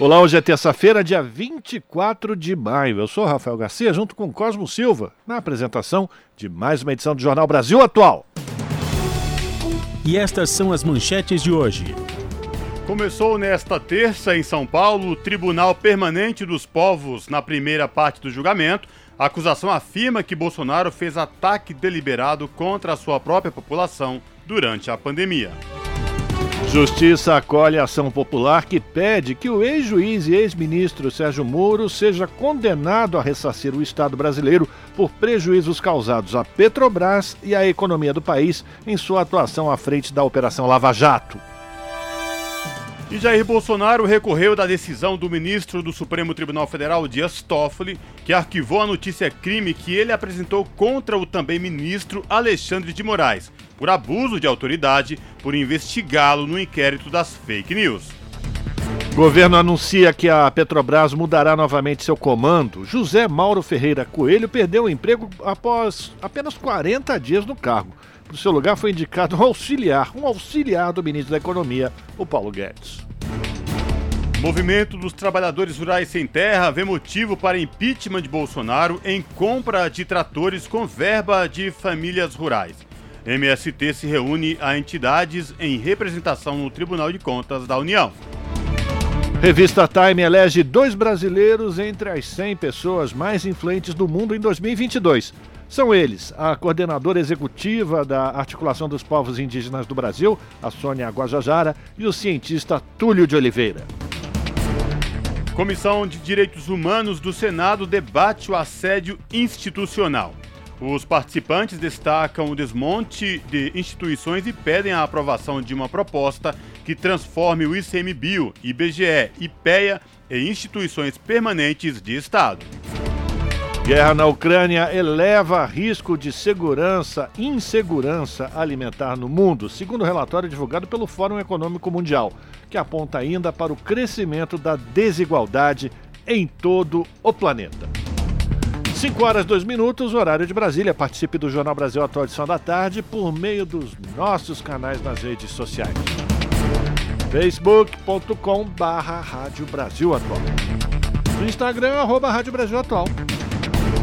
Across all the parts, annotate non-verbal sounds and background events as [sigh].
Olá, hoje é terça-feira, dia 24 de maio. Eu sou Rafael Garcia, junto com Cosmo Silva, na apresentação de mais uma edição do Jornal Brasil Atual. E estas são as manchetes de hoje. Começou nesta terça em São Paulo o Tribunal Permanente dos Povos. Na primeira parte do julgamento, a acusação afirma que Bolsonaro fez ataque deliberado contra a sua própria população durante a pandemia. Justiça acolhe a ação popular que pede que o ex-juiz e ex-ministro Sérgio Moro seja condenado a ressarcir o Estado brasileiro por prejuízos causados à Petrobras e à economia do país em sua atuação à frente da Operação Lava Jato. E Jair Bolsonaro recorreu da decisão do ministro do Supremo Tribunal Federal, Dias Toffoli, que arquivou a notícia crime que ele apresentou contra o também ministro Alexandre de Moraes, por abuso de autoridade, por investigá-lo no inquérito das fake news. Governo anuncia que a Petrobras mudará novamente seu comando. José Mauro Ferreira Coelho perdeu o emprego após apenas 40 dias no cargo. No seu lugar foi indicado um auxiliar, um auxiliar do ministro da Economia, o Paulo Guedes. Movimento dos Trabalhadores Rurais Sem Terra vê motivo para impeachment de Bolsonaro em compra de tratores com verba de famílias rurais. MST se reúne a entidades em representação no Tribunal de Contas da União. Revista Time elege dois brasileiros entre as 100 pessoas mais influentes do mundo em 2022. São eles a coordenadora executiva da Articulação dos Povos Indígenas do Brasil, a Sônia Guajajara, e o cientista Túlio de Oliveira. Comissão de Direitos Humanos do Senado debate o assédio institucional. Os participantes destacam o desmonte de instituições e pedem a aprovação de uma proposta que transforme o ICMBio, IBGE e PEA em instituições permanentes de Estado. Guerra na Ucrânia eleva risco de segurança, insegurança alimentar no mundo, segundo o relatório divulgado pelo Fórum Econômico Mundial, que aponta ainda para o crescimento da desigualdade em todo o planeta. 5 horas 2 minutos, horário de Brasília. Participe do Jornal Brasil Atual Edição da Tarde por meio dos nossos canais nas redes sociais. facebook.com barra Rádio Brasil Atual. No Instagram, arroba Rádio Brasil Atual.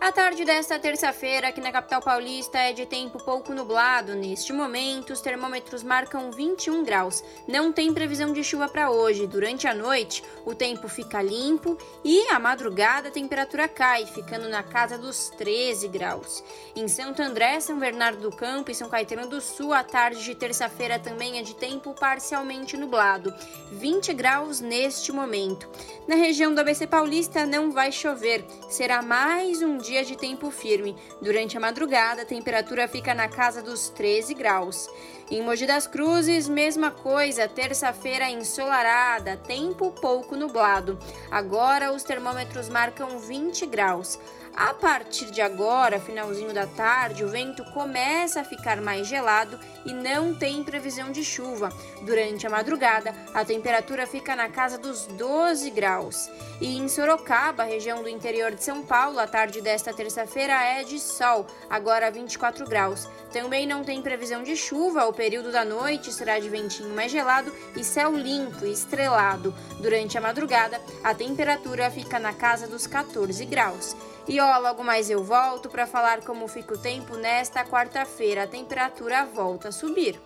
A tarde desta terça-feira aqui na capital paulista é de tempo pouco nublado. Neste momento, os termômetros marcam 21 graus. Não tem previsão de chuva para hoje. Durante a noite, o tempo fica limpo e à madrugada a temperatura cai, ficando na casa dos 13 graus. Em Santo André, São Bernardo do Campo e São Caetano do Sul, a tarde de terça-feira também é de tempo parcialmente nublado. 20 graus neste momento. Na região do ABC Paulista não vai chover. Será mais um dia de tempo firme. Durante a madrugada, a temperatura fica na casa dos 13 graus. Em Mogi das Cruzes, mesma coisa, terça-feira ensolarada, tempo pouco nublado. Agora os termômetros marcam 20 graus. A partir de agora, finalzinho da tarde, o vento começa a ficar mais gelado e não tem previsão de chuva. Durante a madrugada, a temperatura fica na casa dos 12 graus. E em Sorocaba, região do interior de São Paulo, a tarde desta terça-feira é de sol, agora 24 graus. Também não tem previsão de chuva, o período da noite será de ventinho mais gelado e céu limpo e estrelado. Durante a madrugada, a temperatura fica na casa dos 14 graus. E ó, logo mais eu volto para falar como fica o tempo nesta quarta-feira. A temperatura volta a subir.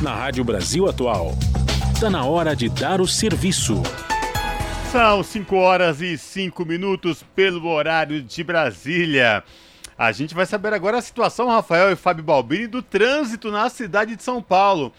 Na Rádio Brasil Atual, está na hora de dar o serviço. São 5 horas e 5 minutos pelo horário de Brasília. A gente vai saber agora a situação, Rafael e Fábio Balbini, do trânsito na cidade de São Paulo.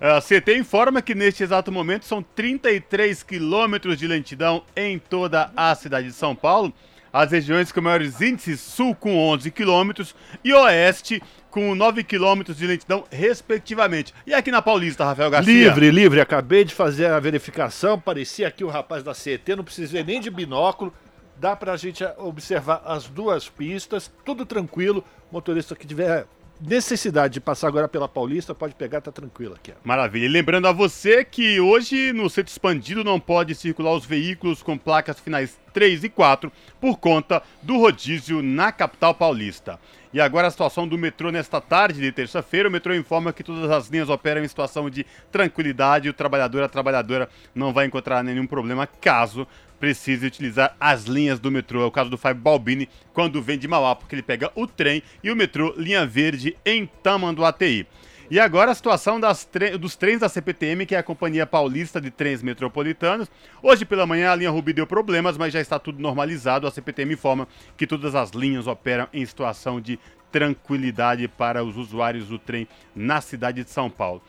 A CT informa que neste exato momento são 33 quilômetros de lentidão em toda a cidade de São Paulo. As regiões com maiores índices, sul com 11 quilômetros e oeste com 9 quilômetros de lentidão, respectivamente. E aqui na Paulista, Rafael Garcia? Livre, livre. Acabei de fazer a verificação. Parecia aqui o rapaz da CET, não precisei nem de binóculo. Dá pra gente observar as duas pistas, tudo tranquilo. Motorista que tiver necessidade de passar agora pela Paulista, pode pegar, tá tranquilo aqui. Maravilha. E lembrando a você que hoje no centro expandido não pode circular os veículos com placas finais 3 e 4 por conta do rodízio na capital paulista. E agora a situação do metrô nesta tarde de terça-feira. O metrô informa que todas as linhas operam em situação de tranquilidade. O trabalhador, a trabalhadora não vai encontrar nenhum problema caso precise utilizar as linhas do metrô. É o caso do Fábio Balbini, quando vem de Mauá, porque ele pega o trem e o metrô Linha Verde em Tamanduateí. E agora a situação tre dos trens da CPTM, que é a Companhia Paulista de Trens Metropolitanos. Hoje pela manhã a linha Rubi deu problemas, mas já está tudo normalizado. A CPTM informa que todas as linhas operam em situação de tranquilidade para os usuários do trem na cidade de São Paulo.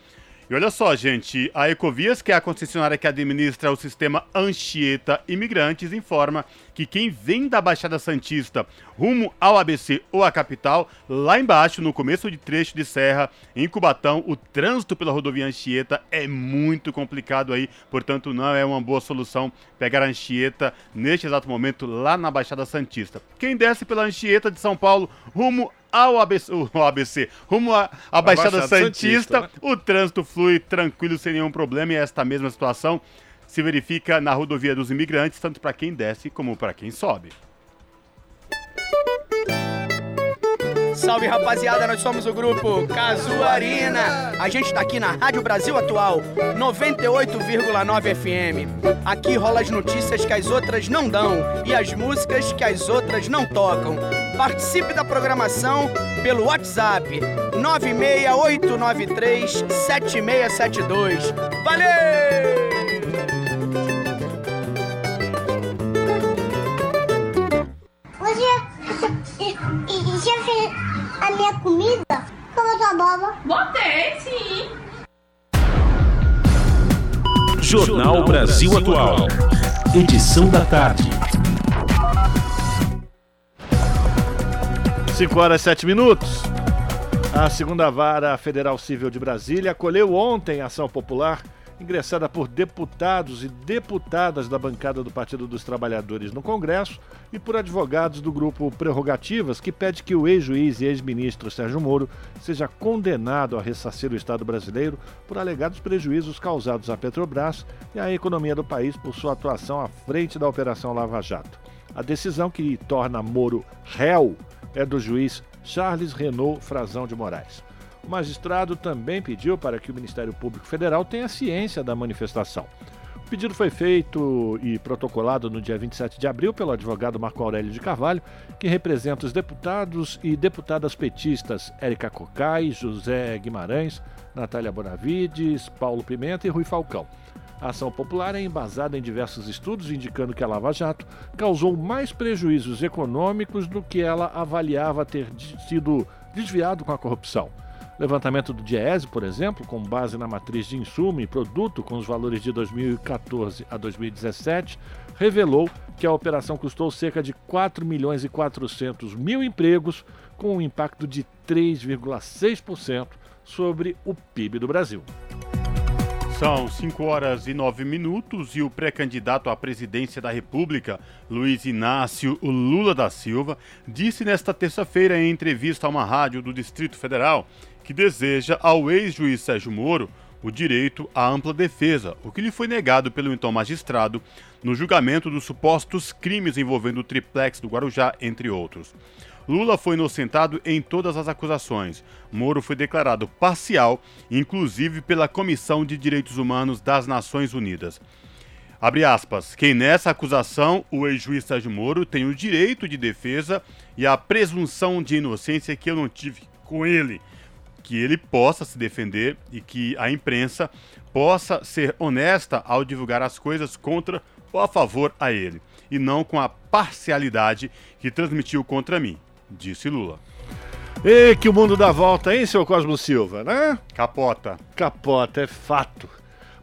E olha só, gente, a Ecovias, que é a concessionária que administra o sistema Anchieta Imigrantes, informa que quem vem da Baixada Santista rumo ao ABC ou à capital, lá embaixo, no começo de trecho de serra, em Cubatão, o trânsito pela rodovia Anchieta é muito complicado aí, portanto não é uma boa solução pegar a Anchieta neste exato momento lá na Baixada Santista. Quem desce pela Anchieta de São Paulo rumo ao ABC, ABC [laughs] rumo à, à Baixada, Baixada, Santista, Santista né? o trânsito flui tranquilo sem nenhum problema e esta mesma situação se verifica na rodovia dos imigrantes, tanto para quem desce como para quem sobe. Salve rapaziada, nós somos o grupo Casuarina. A gente tá aqui na Rádio Brasil Atual, 98,9 FM. Aqui rola as notícias que as outras não dão e as músicas que as outras não tocam. Participe da programação pelo WhatsApp 968937672. Valeu! Hoje já fez a minha comida? Como a boba? Botei, sim. Jornal Brasil Atual. Edição da tarde. 5 horas e 7 minutos. A segunda vara federal civil de Brasília acolheu ontem a ação popular ingressada por deputados e deputadas da bancada do Partido dos Trabalhadores no Congresso e por advogados do grupo Prerrogativas, que pede que o ex-juiz e ex-ministro Sérgio Moro seja condenado a ressarcir o Estado brasileiro por alegados prejuízos causados à Petrobras e à economia do país por sua atuação à frente da Operação Lava Jato. A decisão que torna Moro réu é do juiz Charles Renault Frazão de Moraes. O magistrado também pediu para que o Ministério Público Federal tenha ciência da manifestação. O pedido foi feito e protocolado no dia 27 de abril pelo advogado Marco Aurélio de Carvalho, que representa os deputados e deputadas petistas Érica Cocai, José Guimarães, Natália Bonavides, Paulo Pimenta e Rui Falcão. A ação popular é embasada em diversos estudos indicando que a Lava Jato causou mais prejuízos econômicos do que ela avaliava ter sido desviado com a corrupção. Levantamento do Diese, por exemplo, com base na matriz de insumo e produto com os valores de 2014 a 2017, revelou que a operação custou cerca de 4 milhões e 400 mil empregos, com um impacto de 3,6% sobre o PIB do Brasil. São 5 horas e 9 minutos e o pré-candidato à presidência da República, Luiz Inácio Lula da Silva, disse nesta terça-feira em entrevista a uma rádio do Distrito Federal que deseja ao ex-juiz Sérgio Moro o direito à ampla defesa, o que lhe foi negado pelo então magistrado no julgamento dos supostos crimes envolvendo o triplex do Guarujá, entre outros. Lula foi inocentado em todas as acusações. Moro foi declarado parcial, inclusive pela Comissão de Direitos Humanos das Nações Unidas. Abre aspas. Quem nessa acusação, o ex-juiz Sérgio Moro, tem o direito de defesa e a presunção de inocência que eu não tive com ele que ele possa se defender e que a imprensa possa ser honesta ao divulgar as coisas contra ou a favor a ele, e não com a parcialidade que transmitiu contra mim, disse Lula. E que o mundo dá volta, hein, seu Cosmo Silva, né? Capota. Capota, é fato.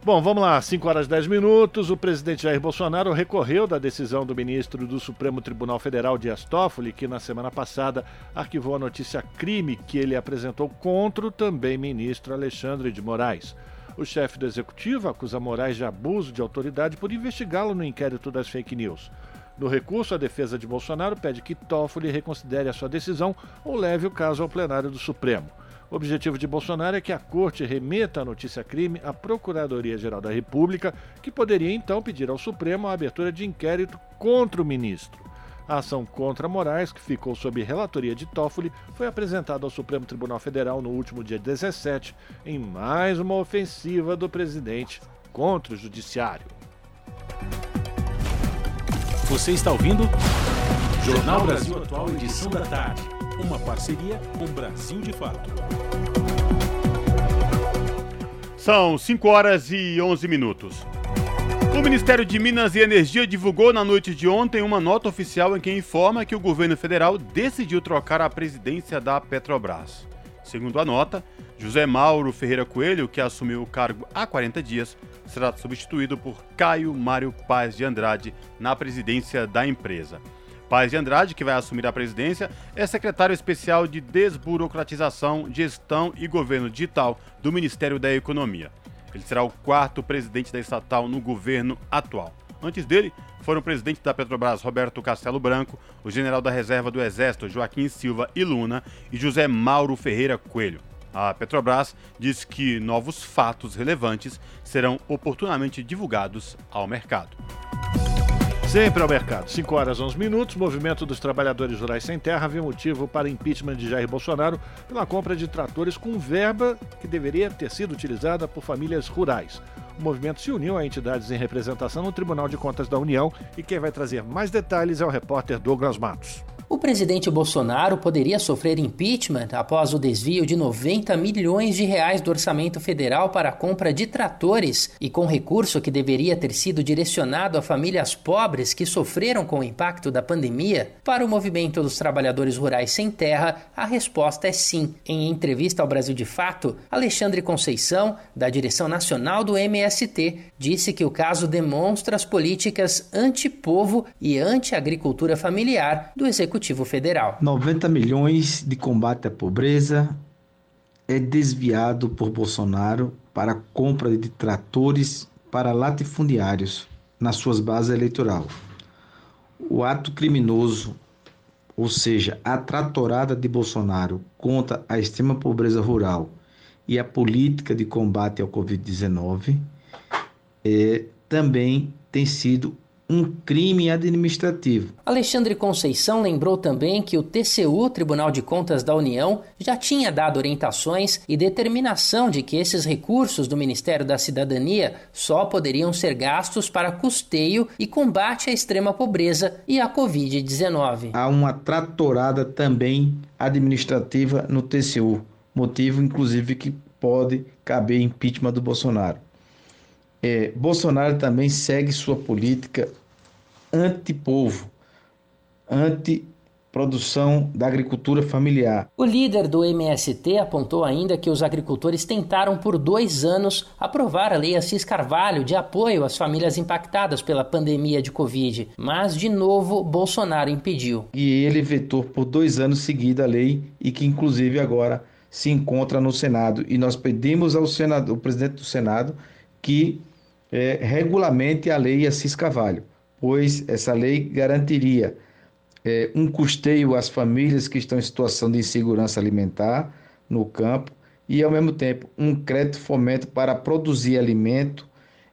Bom, vamos lá, 5 horas e 10 minutos. O presidente Jair Bolsonaro recorreu da decisão do ministro do Supremo Tribunal Federal, Dias Toffoli, que na semana passada arquivou a notícia crime que ele apresentou contra o também ministro Alexandre de Moraes. O chefe do executivo acusa Moraes de abuso de autoridade por investigá-lo no inquérito das fake news. No recurso, a defesa de Bolsonaro pede que Toffoli reconsidere a sua decisão ou leve o caso ao plenário do Supremo. O objetivo de Bolsonaro é que a corte remeta a notícia crime à Procuradoria-Geral da República, que poderia então pedir ao Supremo a abertura de inquérito contra o ministro. A ação contra Moraes, que ficou sob relatoria de Toffoli, foi apresentada ao Supremo Tribunal Federal no último dia 17, em mais uma ofensiva do presidente contra o Judiciário. Você está ouvindo? Jornal Brasil Atual, edição da tarde uma parceria com Brasil de Fato. São 5 horas e 11 minutos. O Ministério de Minas e Energia divulgou na noite de ontem uma nota oficial em que informa que o governo federal decidiu trocar a presidência da Petrobras. Segundo a nota, José Mauro Ferreira Coelho, que assumiu o cargo há 40 dias, será substituído por Caio Mário Paz de Andrade na presidência da empresa. Paz de Andrade, que vai assumir a presidência, é secretário especial de Desburocratização, Gestão e Governo Digital do Ministério da Economia. Ele será o quarto presidente da estatal no governo atual. Antes dele, foram o presidente da Petrobras Roberto Castelo Branco, o general da Reserva do Exército Joaquim Silva e Luna e José Mauro Ferreira Coelho. A Petrobras diz que novos fatos relevantes serão oportunamente divulgados ao mercado. Sempre ao mercado. 5 horas 11 minutos. Movimento dos Trabalhadores Rurais Sem Terra viu motivo para impeachment de Jair Bolsonaro pela compra de tratores com verba que deveria ter sido utilizada por famílias rurais. O movimento se uniu a entidades em representação no Tribunal de Contas da União e quem vai trazer mais detalhes é o repórter Douglas Matos. O presidente Bolsonaro poderia sofrer impeachment após o desvio de 90 milhões de reais do orçamento federal para a compra de tratores e com recurso que deveria ter sido direcionado a famílias pobres que sofreram com o impacto da pandemia. Para o movimento dos trabalhadores rurais sem terra, a resposta é sim. Em entrevista ao Brasil de Fato, Alexandre Conceição, da direção nacional do MST, disse que o caso demonstra as políticas anti-povo e anti-agricultura familiar do executivo Executivo Federal. 90 milhões de combate à pobreza é desviado por Bolsonaro para a compra de tratores para latifundiários nas suas bases eleitorais. O ato criminoso, ou seja, a tratorada de Bolsonaro contra a extrema pobreza rural e a política de combate ao Covid-19, é, também tem sido um crime administrativo. Alexandre Conceição lembrou também que o TCU, Tribunal de Contas da União, já tinha dado orientações e determinação de que esses recursos do Ministério da Cidadania só poderiam ser gastos para custeio e combate à extrema pobreza e à Covid-19. Há uma tratorada também administrativa no TCU, motivo inclusive que pode caber impeachment do Bolsonaro é, Bolsonaro também segue sua política anti-povo, anti-produção da agricultura familiar. O líder do MST apontou ainda que os agricultores tentaram por dois anos aprovar a Lei Assis Carvalho de apoio às famílias impactadas pela pandemia de Covid, mas de novo Bolsonaro impediu. E ele vetou por dois anos seguida a lei e que inclusive agora se encontra no Senado. E nós pedimos ao Senado, o presidente do Senado que é, regulamente a lei Assis Carvalho, pois essa lei garantiria é, um custeio às famílias que estão em situação de insegurança alimentar no campo e, ao mesmo tempo, um crédito fomento para produzir alimento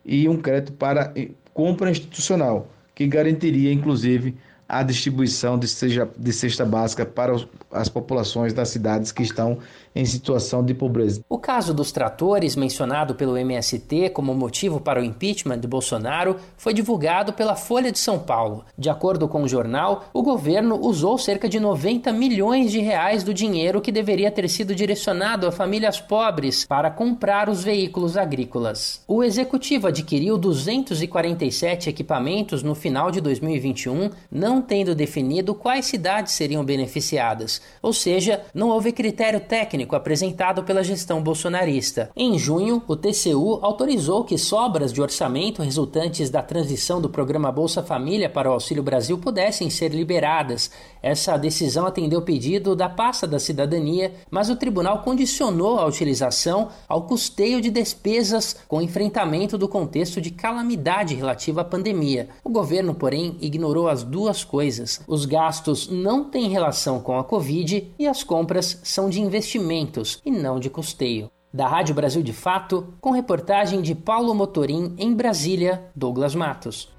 e um crédito para compra institucional, que garantiria, inclusive, a distribuição de, seja, de cesta básica para as populações das cidades que estão em situação de pobreza. O caso dos tratores, mencionado pelo MST como motivo para o impeachment de Bolsonaro, foi divulgado pela Folha de São Paulo. De acordo com o jornal, o governo usou cerca de 90 milhões de reais do dinheiro que deveria ter sido direcionado a famílias pobres para comprar os veículos agrícolas. O executivo adquiriu 247 equipamentos no final de 2021, não tendo definido quais cidades seriam beneficiadas, ou seja, não houve critério técnico técnico apresentado pela gestão bolsonarista. Em junho, o TCU autorizou que sobras de orçamento resultantes da transição do programa Bolsa Família para o Auxílio Brasil pudessem ser liberadas. Essa decisão atendeu o pedido da pasta da cidadania, mas o tribunal condicionou a utilização ao custeio de despesas com enfrentamento do contexto de calamidade relativa à pandemia. O governo, porém, ignorou as duas coisas. Os gastos não têm relação com a Covid e as compras são de investimento e não de custeio. Da Rádio Brasil de Fato, com reportagem de Paulo Motorim em Brasília, Douglas Matos.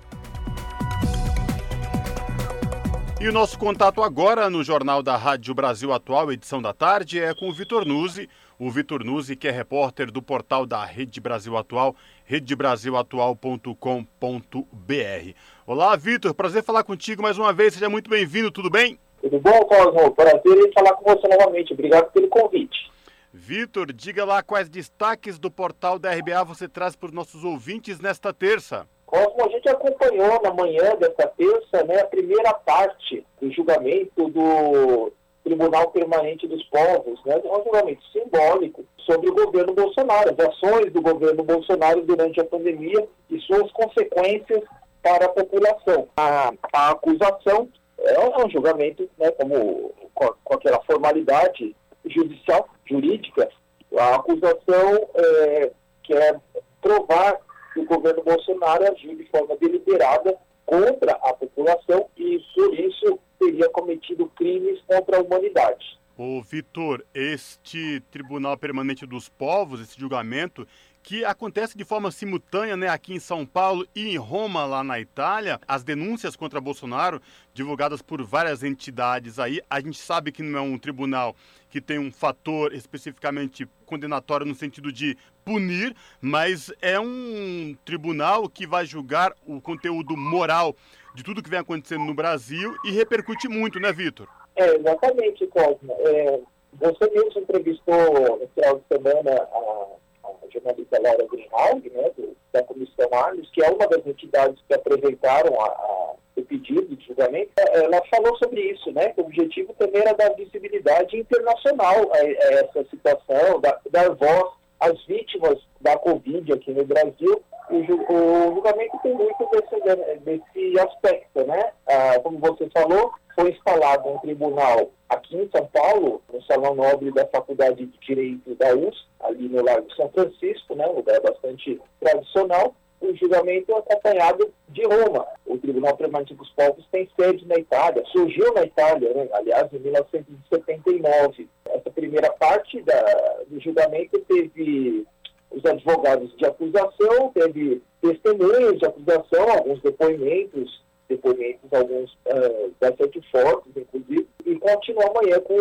E o nosso contato agora no Jornal da Rádio Brasil Atual, edição da tarde, é com o Vitor Nuzzi. O Vitor Nuzzi, que é repórter do portal da Rede Brasil Atual, redebrasilatual.com.br. Olá, Vitor, prazer falar contigo mais uma vez, seja muito bem-vindo, tudo bem? Tudo bom, Cosmo? Prazer em falar com você novamente. Obrigado pelo convite. Vitor, diga lá quais destaques do portal da RBA você traz para os nossos ouvintes nesta terça. Cosmo, a gente acompanhou na manhã desta terça né, a primeira parte do julgamento do Tribunal Permanente dos Povos, né, um julgamento simbólico sobre o governo Bolsonaro, as ações do governo Bolsonaro durante a pandemia e suas consequências para a população. A, a acusação é um julgamento, né, como com, aquela formalidade judicial, jurídica, a acusação é, quer provar que o governo Bolsonaro agiu de forma deliberada contra a população e, por isso, teria cometido crimes contra a humanidade. O Vitor, este Tribunal Permanente dos Povos, esse julgamento, que acontece de forma simultânea né, aqui em São Paulo e em Roma, lá na Itália. As denúncias contra Bolsonaro, divulgadas por várias entidades aí, a gente sabe que não é um tribunal que tem um fator especificamente condenatório no sentido de punir, mas é um tribunal que vai julgar o conteúdo moral de tudo que vem acontecendo no Brasil e repercute muito, né, Vitor? É, exatamente, Cosmo. É, você mesmo entrevistou no final de semana a a jornalista Laura Greenhalgh, né, da Comissão Arles, que é uma das entidades que apresentaram a, a, o pedido de julgamento, é, ela falou sobre isso, né, que o objetivo também era dar visibilidade internacional a, a essa situação, dar, dar voz às vítimas da Covid aqui no Brasil. O, julgamento tem muito desse, desse aspecto, né? Ah, como você falou, foi instalado um tribunal aqui em São Paulo, no Salão Nobre da Faculdade de Direito da USP, ali no Largo São Francisco, né, um lugar bastante tradicional, o julgamento é acompanhado de Roma. O Tribunal Permanente dos Povos tem sede na Itália, surgiu na Itália, né, aliás, em 1979. Essa primeira parte da, do julgamento teve os advogados de acusação, teve testemunhas de acusação, alguns depoimentos depoimentos, alguns uh, bastante fortes, inclusive, e continua amanhã com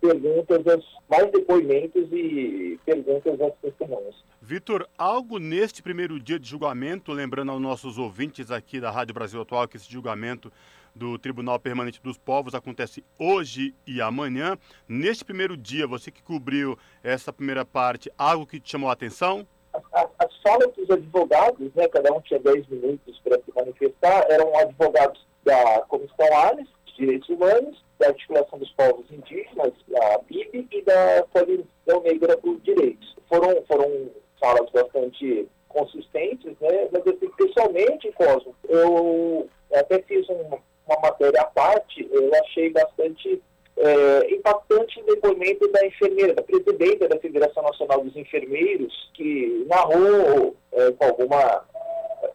perguntas, mais depoimentos e perguntas às testemunhas. Vitor, algo neste primeiro dia de julgamento, lembrando aos nossos ouvintes aqui da Rádio Brasil Atual que esse julgamento do Tribunal Permanente dos Povos acontece hoje e amanhã. Neste primeiro dia, você que cobriu essa primeira parte, algo que te chamou a atenção? As, as falas dos advogados, né, cada um tinha 10 minutos para se manifestar, eram advogados da Comissão Ares, de Direitos Humanos, da Articulação dos Povos Indígenas, da BIB e da Coalizão Negra por Direitos. Foram, foram falas bastante consistentes, né, mas assim, pessoalmente, Cosmo, eu até fiz um, uma matéria à parte, eu achei bastante é, impactante depoimento da enfermeira, da presidenta da Federação Nacional dos Enfermeiros, que narrou é, com alguma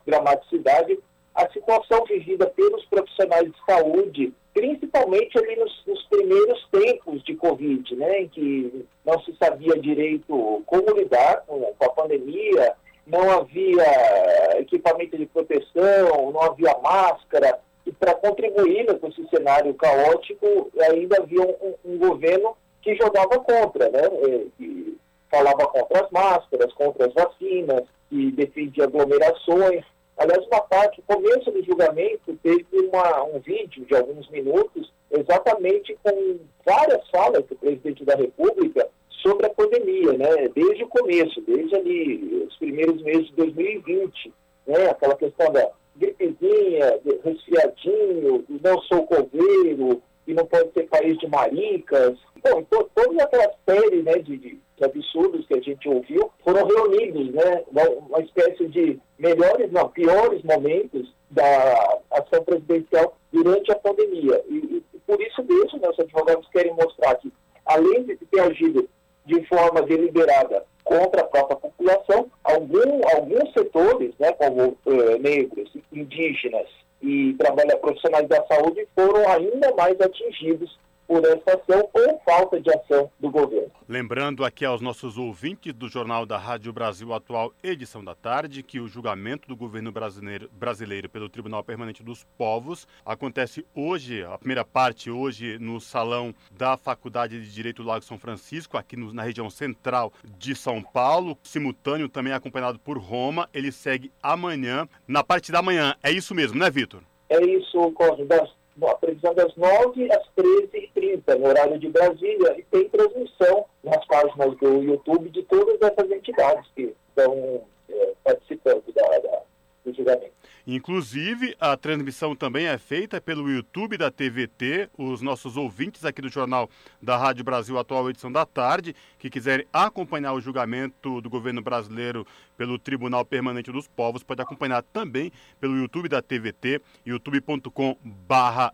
dramaticidade a situação vivida pelos profissionais de saúde, principalmente ali nos, nos, primeiros tempos de Covid, né, em que não se sabia direito como lidar com, com a pandemia, não havia equipamento de proteção, não havia máscara, e para contribuir com esse cenário caótico, ainda havia um, um governo que jogava contra, né? É, que falava contra as máscaras, contra as vacinas, que defendia aglomerações. Aliás, uma parte, no começo do julgamento, teve uma, um vídeo de alguns minutos, exatamente com várias falas do presidente da República sobre a pandemia, né? Desde o começo, desde ali os primeiros meses de 2020, né? Aquela questão da gripezinha, resfriadinho, não sou coveiro, e não pode ser país de maricas. Bom, então, todas aquelas séries né, de, de, absurdos que a gente ouviu foram reunidos, né? Uma, uma espécie de melhores, não, piores momentos da ação presidencial durante a pandemia. E, e por isso mesmo, né, os advogados querem mostrar que, além de ter agido de forma deliberada contra a própria população, algum, alguns setores, né, como eh, negros, indígenas e trabalhadores profissionais da saúde, foram ainda mais atingidos por essa ação ou falta de ação do governo. Lembrando aqui aos nossos ouvintes do Jornal da Rádio Brasil Atual, edição da tarde, que o julgamento do governo brasileiro, brasileiro pelo Tribunal Permanente dos Povos acontece hoje, a primeira parte hoje no salão da Faculdade de Direito do Lago São Francisco, aqui no, na região central de São Paulo, simultâneo também acompanhado por Roma. Ele segue amanhã, na parte da manhã. É isso mesmo, né, Vitor? É isso, Cosme. Das a previsão das 9 às 13h30, no horário de Brasília, e tem transmissão nas páginas do YouTube de todas essas entidades que estão é, participando da, da, do julgamento. Inclusive, a transmissão também é feita pelo YouTube da TVT. Os nossos ouvintes aqui do Jornal da Rádio Brasil Atual, edição da tarde, que quiserem acompanhar o julgamento do governo brasileiro pelo Tribunal Permanente dos Povos, pode acompanhar também pelo YouTube da TVT, youtube.com/barra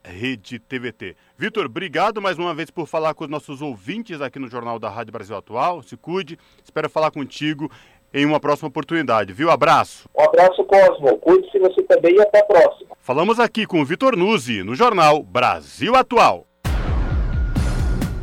Vitor, obrigado mais uma vez por falar com os nossos ouvintes aqui no Jornal da Rádio Brasil Atual. Se cuide, espero falar contigo em uma próxima oportunidade, viu? Abraço. Um abraço, Cosmo. Cuide-se você também e até a próxima. Falamos aqui com o Vitor Nuzzi, no jornal Brasil Atual.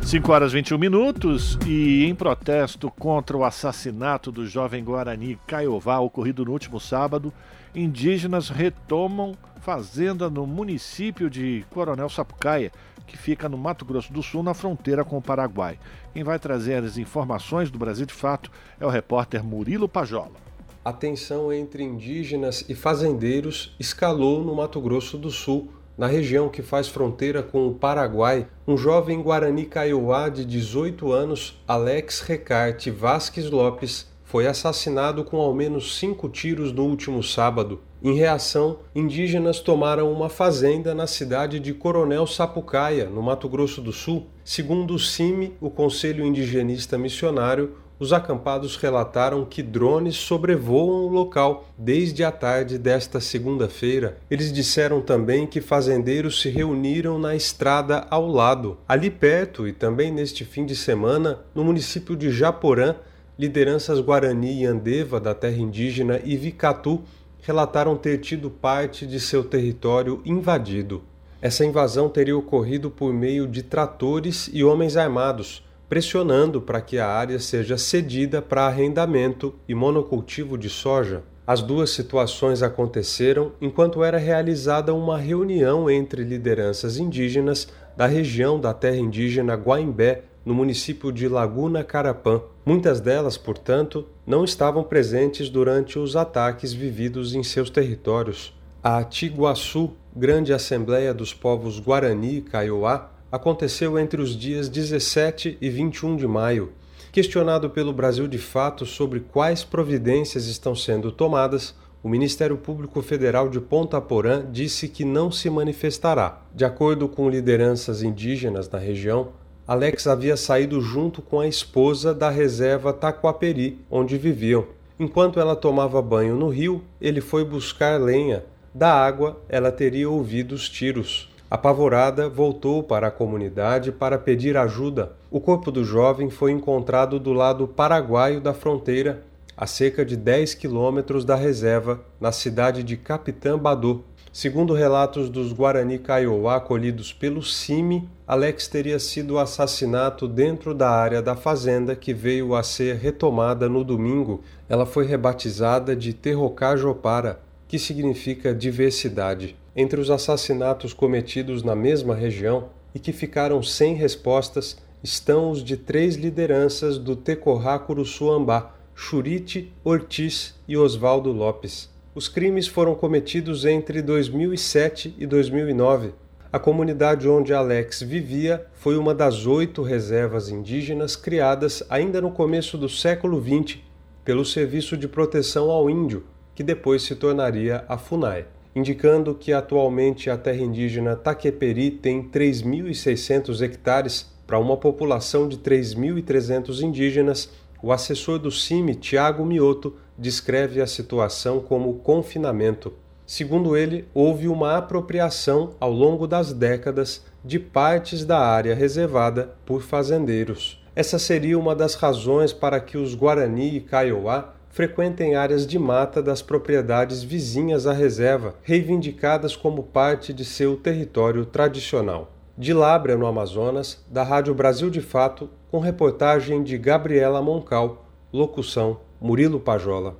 5 horas 21 minutos e em protesto contra o assassinato do jovem Guarani Caiová ocorrido no último sábado, indígenas retomam fazenda no município de Coronel Sapucaia, que fica no Mato Grosso do Sul, na fronteira com o Paraguai. Quem vai trazer as informações do Brasil de Fato é o repórter Murilo Pajola. A tensão entre indígenas e fazendeiros escalou no Mato Grosso do Sul, na região que faz fronteira com o Paraguai. Um jovem Guarani Kaiowá de 18 anos, Alex Recarte Vasques Lopes, foi assassinado com ao menos cinco tiros no último sábado. Em reação, indígenas tomaram uma fazenda na cidade de Coronel Sapucaia, no Mato Grosso do Sul. Segundo o CIMI, o Conselho Indigenista Missionário, os acampados relataram que drones sobrevoam o local desde a tarde desta segunda-feira. Eles disseram também que fazendeiros se reuniram na estrada ao lado. Ali perto e também neste fim de semana, no município de Japorã, lideranças Guarani e Andeva da terra indígena Ivicatu relataram ter tido parte de seu território invadido. Essa invasão teria ocorrido por meio de tratores e homens armados, pressionando para que a área seja cedida para arrendamento e monocultivo de soja. As duas situações aconteceram enquanto era realizada uma reunião entre lideranças indígenas da região da terra indígena Guaimbé, no município de Laguna Carapã. Muitas delas, portanto, não estavam presentes durante os ataques vividos em seus territórios. A Tiguaçu, Grande Assembleia dos Povos Guarani e Kaiowá, aconteceu entre os dias 17 e 21 de maio. Questionado pelo Brasil de Fato sobre quais providências estão sendo tomadas, o Ministério Público Federal de Ponta Porã disse que não se manifestará. De acordo com lideranças indígenas na região, Alex havia saído junto com a esposa da reserva Taquaperi, onde viviam. Enquanto ela tomava banho no rio, ele foi buscar lenha. Da água, ela teria ouvido os tiros. Apavorada, voltou para a comunidade para pedir ajuda. O corpo do jovem foi encontrado do lado paraguaio da fronteira, a cerca de 10 quilômetros da reserva, na cidade de Capitã Badô. Segundo relatos dos Guarani Kaiowá colhidos pelo CIMI, Alex teria sido assassinado dentro da área da fazenda que veio a ser retomada no domingo. Ela foi rebatizada de Terrocajopara, que significa diversidade. Entre os assassinatos cometidos na mesma região e que ficaram sem respostas estão os de três lideranças do Tecorá Curuçuambá, Churite, Ortiz e Oswaldo Lopes. Os crimes foram cometidos entre 2007 e 2009. A comunidade onde Alex vivia foi uma das oito reservas indígenas criadas ainda no começo do século XX pelo Serviço de Proteção ao Índio, que depois se tornaria a FUNAI, indicando que atualmente a terra indígena Taqueperi tem 3.600 hectares para uma população de 3.300 indígenas. O assessor do CIMI, Tiago Mioto, descreve a situação como confinamento. Segundo ele, houve uma apropriação ao longo das décadas de partes da área reservada por fazendeiros. Essa seria uma das razões para que os Guarani e Kaiowá frequentem áreas de mata das propriedades vizinhas à reserva, reivindicadas como parte de seu território tradicional. De Lábrea, no Amazonas, da Rádio Brasil de Fato, com reportagem de Gabriela Moncal, locução Murilo Pajola.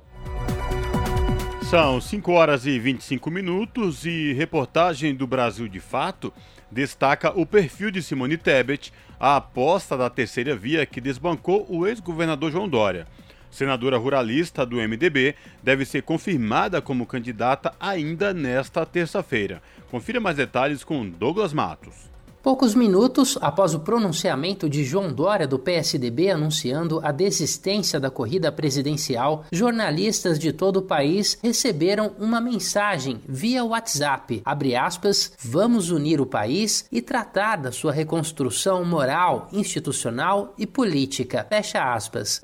São 5 horas e 25 minutos e reportagem do Brasil de Fato destaca o perfil de Simone Tebet, a aposta da terceira via que desbancou o ex-governador João Dória senadora ruralista do MDB, deve ser confirmada como candidata ainda nesta terça-feira. Confira mais detalhes com Douglas Matos. Poucos minutos após o pronunciamento de João Dória do PSDB anunciando a desistência da corrida presidencial, jornalistas de todo o país receberam uma mensagem via WhatsApp. Aspas, vamos unir o país e tratar da sua reconstrução moral, institucional e política.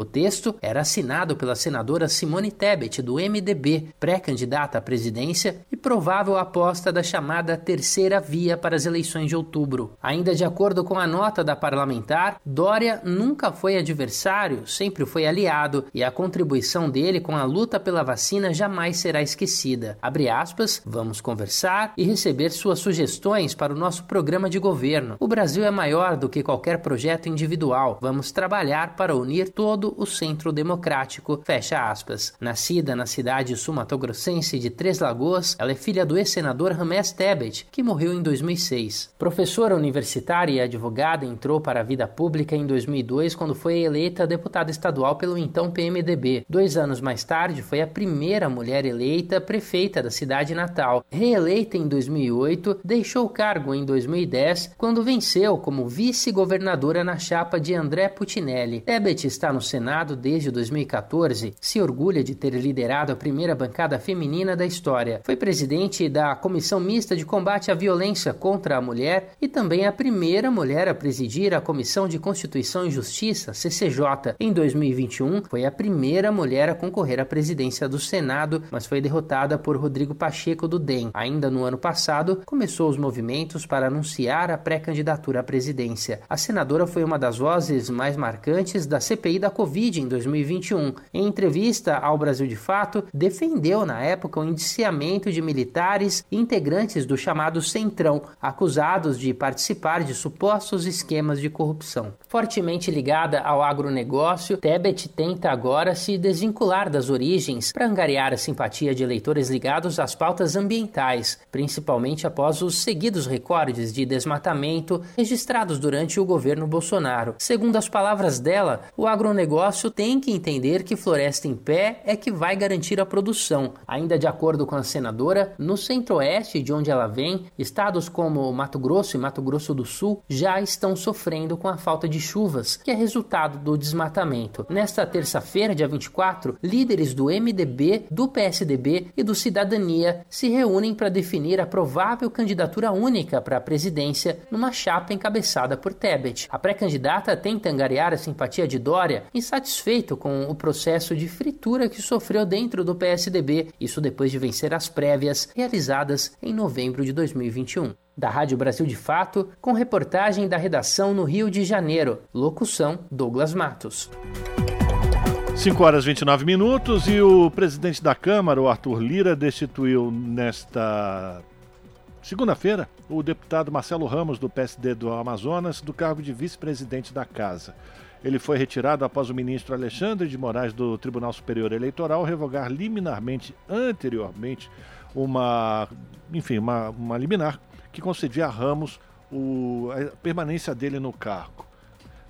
O texto era assinado pela senadora Simone Tebet, do MDB, pré-candidata à presidência e provável aposta da chamada terceira via para as eleições de outubro. Ainda de acordo com a nota da parlamentar, Dória nunca foi adversário, sempre foi aliado, e a contribuição dele com a luta pela vacina jamais será esquecida. Abre aspas, vamos conversar e receber suas sugestões para o nosso programa de governo. O Brasil é maior do que qualquer projeto individual. Vamos trabalhar para unir todo o centro democrático. Fecha aspas. Nascida na cidade sumatogrossense de Três Lagoas, ela é filha do ex-senador Ramés Tebet, que morreu em 2006. Professora universitária e advogada, entrou para a vida pública em 2002 quando foi eleita deputada estadual pelo então PMDB. Dois anos mais tarde, foi a primeira mulher eleita prefeita da cidade natal. Reeleita em 2008, deixou o cargo em 2010 quando venceu como vice-governadora na chapa de André Putinelli. Tebet está no Senado desde 2014, se orgulha de ter liderado a primeira bancada feminina da história. Foi presidente da Comissão Mista de Combate à Violência contra a Mulher e também também a primeira mulher a presidir a Comissão de Constituição e Justiça, CCJ. Em 2021, foi a primeira mulher a concorrer à presidência do Senado, mas foi derrotada por Rodrigo Pacheco do DEM. Ainda no ano passado, começou os movimentos para anunciar a pré-candidatura à presidência. A senadora foi uma das vozes mais marcantes da CPI da Covid em 2021. Em entrevista ao Brasil de Fato, defendeu na época o indiciamento de militares integrantes do chamado Centrão, acusados de participar de supostos esquemas de corrupção. Fortemente ligada ao agronegócio, Tebet tenta agora se desvincular das origens para angariar a simpatia de eleitores ligados às pautas ambientais, principalmente após os seguidos recordes de desmatamento registrados durante o governo Bolsonaro. Segundo as palavras dela, o agronegócio tem que entender que floresta em pé é que vai garantir a produção. Ainda de acordo com a senadora, no centro-oeste de onde ela vem, estados como Mato Grosso e Mato Grosso Grosso do Sul já estão sofrendo com a falta de chuvas, que é resultado do desmatamento. Nesta terça-feira, dia 24, líderes do MDB, do PSDB e do Cidadania se reúnem para definir a provável candidatura única para a presidência numa chapa encabeçada por Tebet. A pré-candidata tenta angariar a simpatia de Dória, insatisfeito com o processo de fritura que sofreu dentro do PSDB, isso depois de vencer as prévias realizadas em novembro de 2021 da Rádio Brasil de Fato, com reportagem da redação no Rio de Janeiro. Locução: Douglas Matos. 5 horas e 29 minutos e o presidente da Câmara, o Arthur Lira, destituiu nesta segunda-feira o deputado Marcelo Ramos, do PSD do Amazonas, do cargo de vice-presidente da Casa. Ele foi retirado após o ministro Alexandre de Moraes do Tribunal Superior Eleitoral revogar liminarmente anteriormente uma, enfim, uma, uma liminar que concedia a Ramos o, a permanência dele no cargo.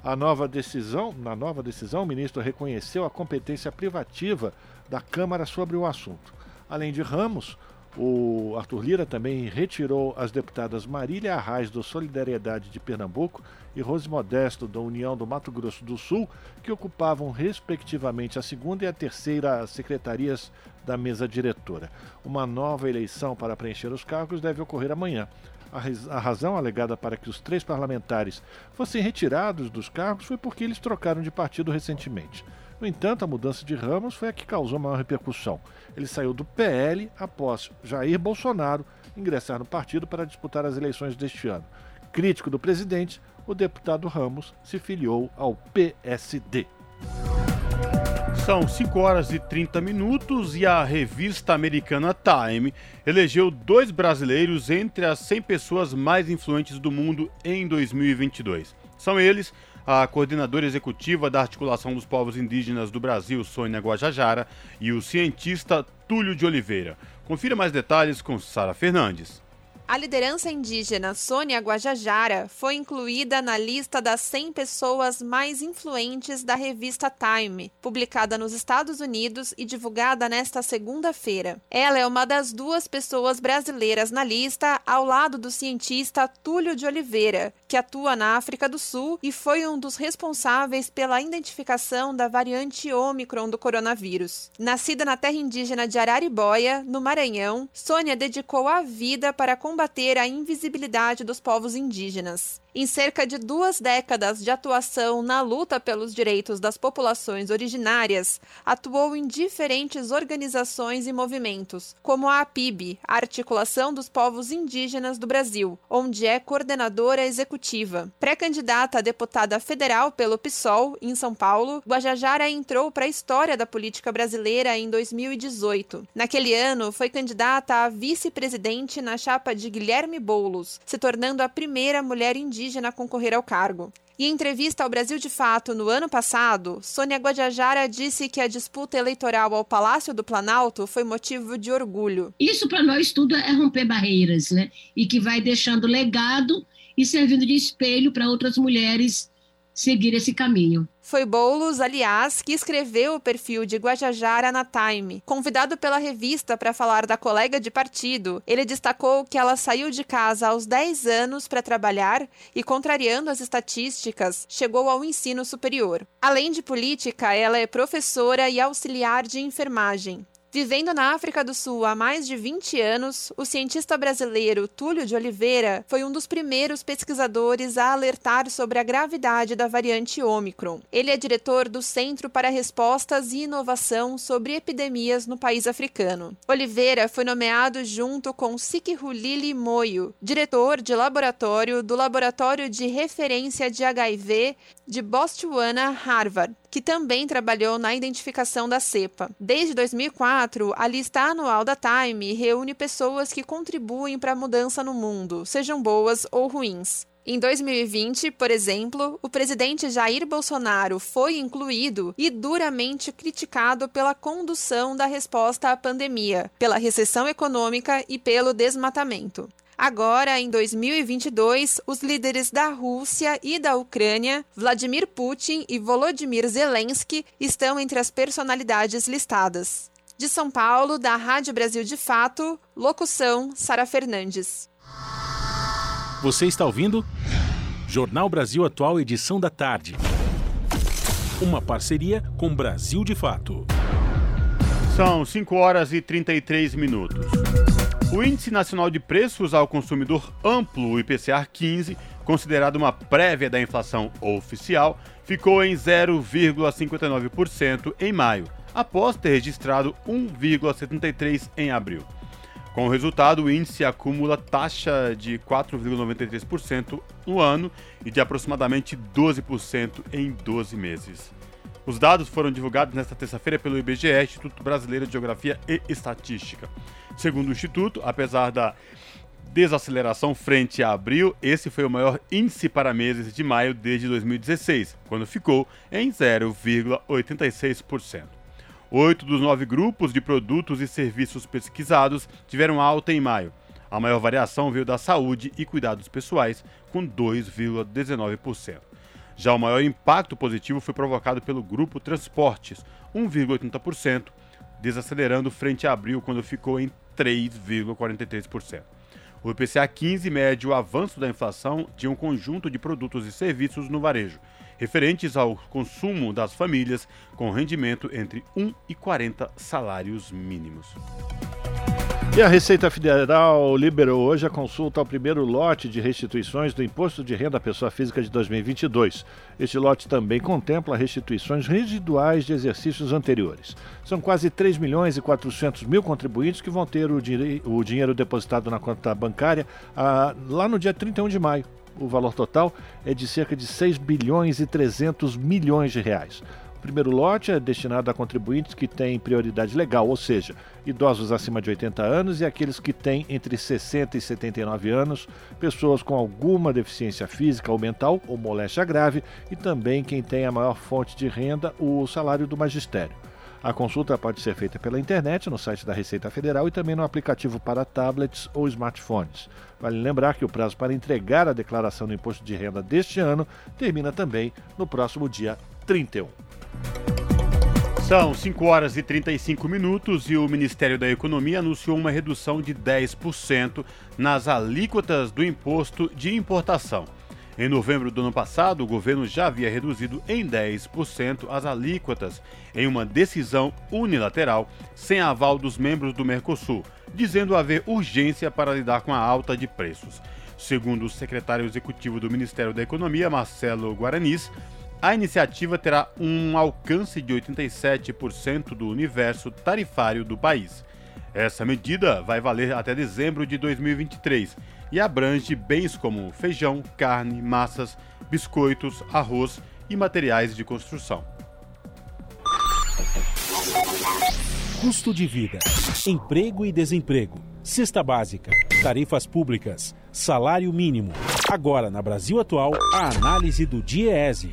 A nova decisão, na nova decisão, o ministro reconheceu a competência privativa da Câmara sobre o assunto. Além de Ramos, o Arthur Lira também retirou as deputadas Marília Arraes do Solidariedade de Pernambuco e Rose Modesto da União do Mato Grosso do Sul, que ocupavam respectivamente a segunda e a terceira secretarias da mesa diretora. Uma nova eleição para preencher os cargos deve ocorrer amanhã. A, razão alegada para que os três parlamentares fossem retirados dos cargos foi porque eles trocaram de partido recentemente. No entanto, a mudança de Ramos foi a que causou maior repercussão. Ele saiu do PL após Jair Bolsonaro ingressar no partido para disputar as eleições deste ano. Crítico do presidente, o deputado Ramos se filiou ao PSD. São 5 horas e 30 minutos e a revista americana Time elegeu dois brasileiros entre as 100 pessoas mais influentes do mundo em 2022. São eles a coordenadora executiva da Articulação dos Povos Indígenas do Brasil, Sônia Guajajara, e o cientista Túlio de Oliveira. Confira mais detalhes com Sara Fernandes. A liderança indígena Sônia Guajajara foi incluída na lista das 100 pessoas mais influentes da revista Time, publicada nos Estados Unidos e divulgada nesta segunda-feira. Ela é uma das duas pessoas brasileiras na lista, ao lado do cientista Túlio de Oliveira, que atua na África do Sul e foi um dos responsáveis pela identificação da variante Ômicron do coronavírus. Nascida na terra indígena de Araribóia, no Maranhão, Sônia dedicou a vida para combater combater a invisibilidade dos povos indígenas. Em cerca de duas décadas de atuação na luta pelos direitos das populações originárias, atuou em diferentes organizações e movimentos, como a APIB, a Articulação dos Povos Indígenas do Brasil, onde é coordenadora executiva. Pré-candidata a deputada federal pelo PSOL, em São Paulo, Guajajara entrou para a história da política brasileira em 2018. Naquele ano, foi candidata a vice-presidente na chapa de Guilherme Boulos, se tornando a primeira mulher indígena indígena concorrer ao cargo. Em entrevista ao Brasil de Fato no ano passado, Sônia Guajajara disse que a disputa eleitoral ao Palácio do Planalto foi motivo de orgulho. Isso para nós tudo é romper barreiras, né? E que vai deixando legado e servindo de espelho para outras mulheres seguir esse caminho. Foi Boulos, aliás, que escreveu o perfil de Guajajara na Time. Convidado pela revista para falar da colega de partido, ele destacou que ela saiu de casa aos 10 anos para trabalhar e, contrariando as estatísticas, chegou ao ensino superior. Além de política, ela é professora e auxiliar de enfermagem. Vivendo na África do Sul há mais de 20 anos, o cientista brasileiro Túlio de Oliveira foi um dos primeiros pesquisadores a alertar sobre a gravidade da variante Ômicron. Ele é diretor do Centro para Respostas e Inovação sobre Epidemias no país africano. Oliveira foi nomeado junto com Sikihulili Moyo, diretor de laboratório do Laboratório de Referência de HIV de Botswana, Harvard, que também trabalhou na identificação da cepa. Desde 2004, a lista anual da Time reúne pessoas que contribuem para a mudança no mundo, sejam boas ou ruins. Em 2020, por exemplo, o presidente Jair Bolsonaro foi incluído e duramente criticado pela condução da resposta à pandemia, pela recessão econômica e pelo desmatamento. Agora, em 2022, os líderes da Rússia e da Ucrânia, Vladimir Putin e Volodymyr Zelensky, estão entre as personalidades listadas. De São Paulo, da Rádio Brasil de Fato, locução Sara Fernandes. Você está ouvindo? Jornal Brasil Atual, edição da tarde. Uma parceria com Brasil de Fato. São 5 horas e 33 minutos. O Índice Nacional de Preços ao Consumidor Amplo, o IPCA 15, considerado uma prévia da inflação oficial, ficou em 0,59% em maio, após ter registrado 1,73% em abril. Com o resultado, o índice acumula taxa de 4,93% no ano e de aproximadamente 12% em 12 meses. Os dados foram divulgados nesta terça-feira pelo IBGE, Instituto Brasileiro de Geografia e Estatística. Segundo o Instituto, apesar da desaceleração frente a abril, esse foi o maior índice para meses de maio desde 2016, quando ficou em 0,86%. Oito dos nove grupos de produtos e serviços pesquisados tiveram alta em maio. A maior variação veio da saúde e cuidados pessoais, com 2,19%. Já o maior impacto positivo foi provocado pelo grupo Transportes, 1,80%, desacelerando frente a abril, quando ficou em 3,43%. O IPCA 15 mede o avanço da inflação de um conjunto de produtos e serviços no varejo, referentes ao consumo das famílias com rendimento entre 1 e 40 salários mínimos. E a Receita Federal liberou hoje a consulta ao primeiro lote de restituições do Imposto de Renda à Pessoa Física de 2022. Este lote também contempla restituições residuais de exercícios anteriores. São quase 3 milhões e 400 mil contribuintes que vão ter o, o dinheiro depositado na conta bancária ah, lá no dia 31 de maio. O valor total é de cerca de 6 bilhões e 300 milhões de reais primeiro lote é destinado a contribuintes que têm prioridade legal, ou seja, idosos acima de 80 anos e aqueles que têm entre 60 e 79 anos, pessoas com alguma deficiência física ou mental ou moléstia grave e também quem tem a maior fonte de renda, o salário do magistério. A consulta pode ser feita pela internet, no site da Receita Federal e também no aplicativo para tablets ou smartphones. Vale lembrar que o prazo para entregar a declaração do imposto de renda deste ano termina também no próximo dia 31. São 5 horas e 35 minutos e o Ministério da Economia anunciou uma redução de 10% nas alíquotas do imposto de importação. Em novembro do ano passado, o governo já havia reduzido em 10% as alíquotas em uma decisão unilateral sem aval dos membros do Mercosul, dizendo haver urgência para lidar com a alta de preços. Segundo o secretário executivo do Ministério da Economia, Marcelo Guaranis, a iniciativa terá um alcance de 87% do universo tarifário do país. Essa medida vai valer até dezembro de 2023 e abrange bens como feijão, carne, massas, biscoitos, arroz e materiais de construção. Custo de vida, emprego e desemprego, cesta básica, tarifas públicas, salário mínimo. Agora, na Brasil Atual, a análise do DIEESE.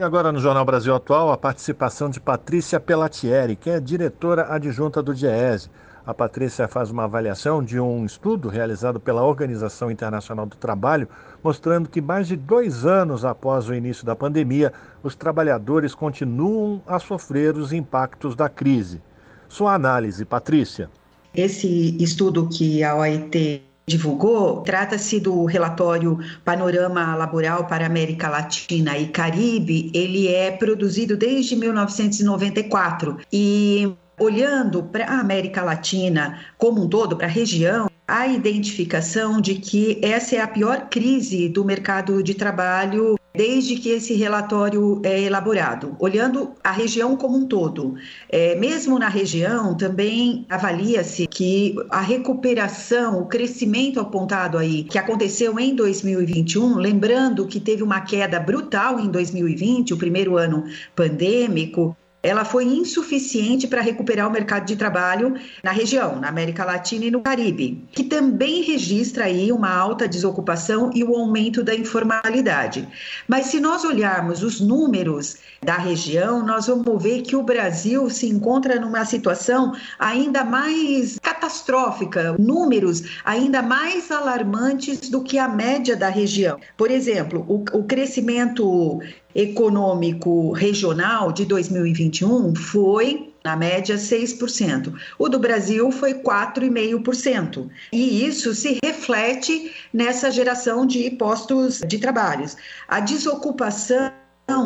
E agora no Jornal Brasil Atual, a participação de Patrícia Pelatieri, que é diretora adjunta do DIEESE. A Patrícia faz uma avaliação de um estudo realizado pela Organização Internacional do Trabalho, mostrando que mais de dois anos após o início da pandemia, os trabalhadores continuam a sofrer os impactos da crise. Sua análise, Patrícia. Esse estudo que a OIT divulgou, trata-se do relatório Panorama Laboral para América Latina e Caribe. Ele é produzido desde 1994 e olhando para a América Latina como um todo, para a região, a identificação de que essa é a pior crise do mercado de trabalho desde que esse relatório é elaborado, olhando a região como um todo. É, mesmo na região, também avalia-se que a recuperação, o crescimento apontado aí, que aconteceu em 2021, lembrando que teve uma queda brutal em 2020, o primeiro ano pandêmico, ela foi insuficiente para recuperar o mercado de trabalho na região, na América Latina e no Caribe, que também registra aí uma alta desocupação e o aumento da informalidade. Mas se nós olharmos os números da região, nós vamos ver que o Brasil se encontra numa situação ainda mais catastrófica, números ainda mais alarmantes do que a média da região. Por exemplo, o, o crescimento econômico regional de 2021 foi na média 6%. O do Brasil foi 4,5%. E isso se reflete nessa geração de postos de trabalhos. A desocupação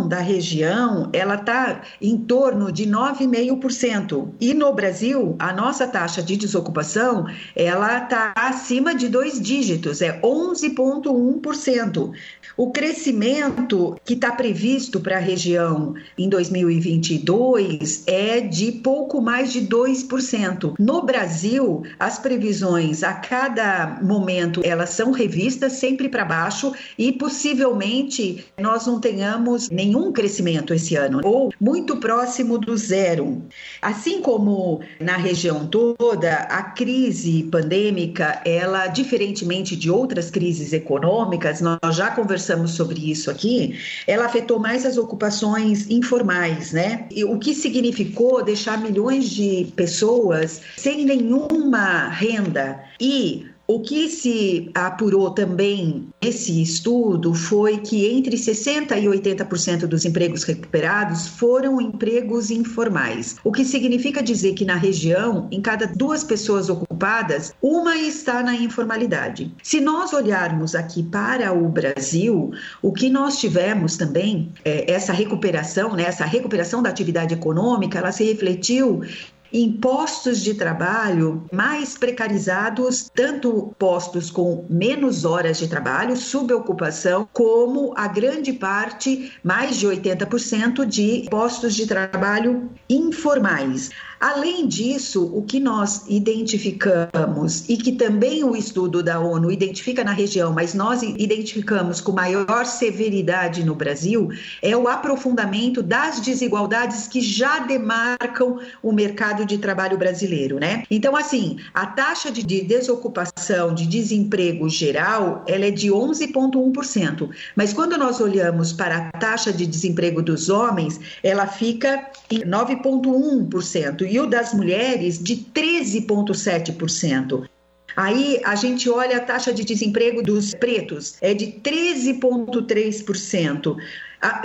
da região ela está em torno de 9,5%. E no Brasil, a nossa taxa de desocupação ela está acima de dois dígitos, é 11,1%. O crescimento que está previsto para a região em 2022 é de pouco mais de 2%. No Brasil, as previsões a cada momento elas são revistas sempre para baixo e possivelmente nós não tenhamos nenhum crescimento esse ano, ou muito próximo do zero. Assim como na região toda, a crise pandêmica, ela, diferentemente de outras crises econômicas, nós já conversamos sobre isso aqui, ela afetou mais as ocupações informais, né? E o que significou deixar milhões de pessoas sem nenhuma renda e o que se apurou também nesse estudo foi que entre 60% e 80% dos empregos recuperados foram empregos informais, o que significa dizer que na região, em cada duas pessoas ocupadas, uma está na informalidade. Se nós olharmos aqui para o Brasil, o que nós tivemos também, é, essa recuperação, né, essa recuperação da atividade econômica, ela se refletiu em postos de trabalho mais precarizados, tanto postos com menos horas de trabalho, subocupação, como a grande parte, mais de 80%, de postos de trabalho informais. Além disso, o que nós identificamos e que também o estudo da ONU identifica na região, mas nós identificamos com maior severidade no Brasil, é o aprofundamento das desigualdades que já demarcam o mercado de trabalho brasileiro, né? Então, assim, a taxa de desocupação, de desemprego geral, ela é de 11,1%, mas quando nós olhamos para a taxa de desemprego dos homens, ela fica em 9,1% e o das mulheres de 13,7%. Aí a gente olha a taxa de desemprego dos pretos, é de 13,3%.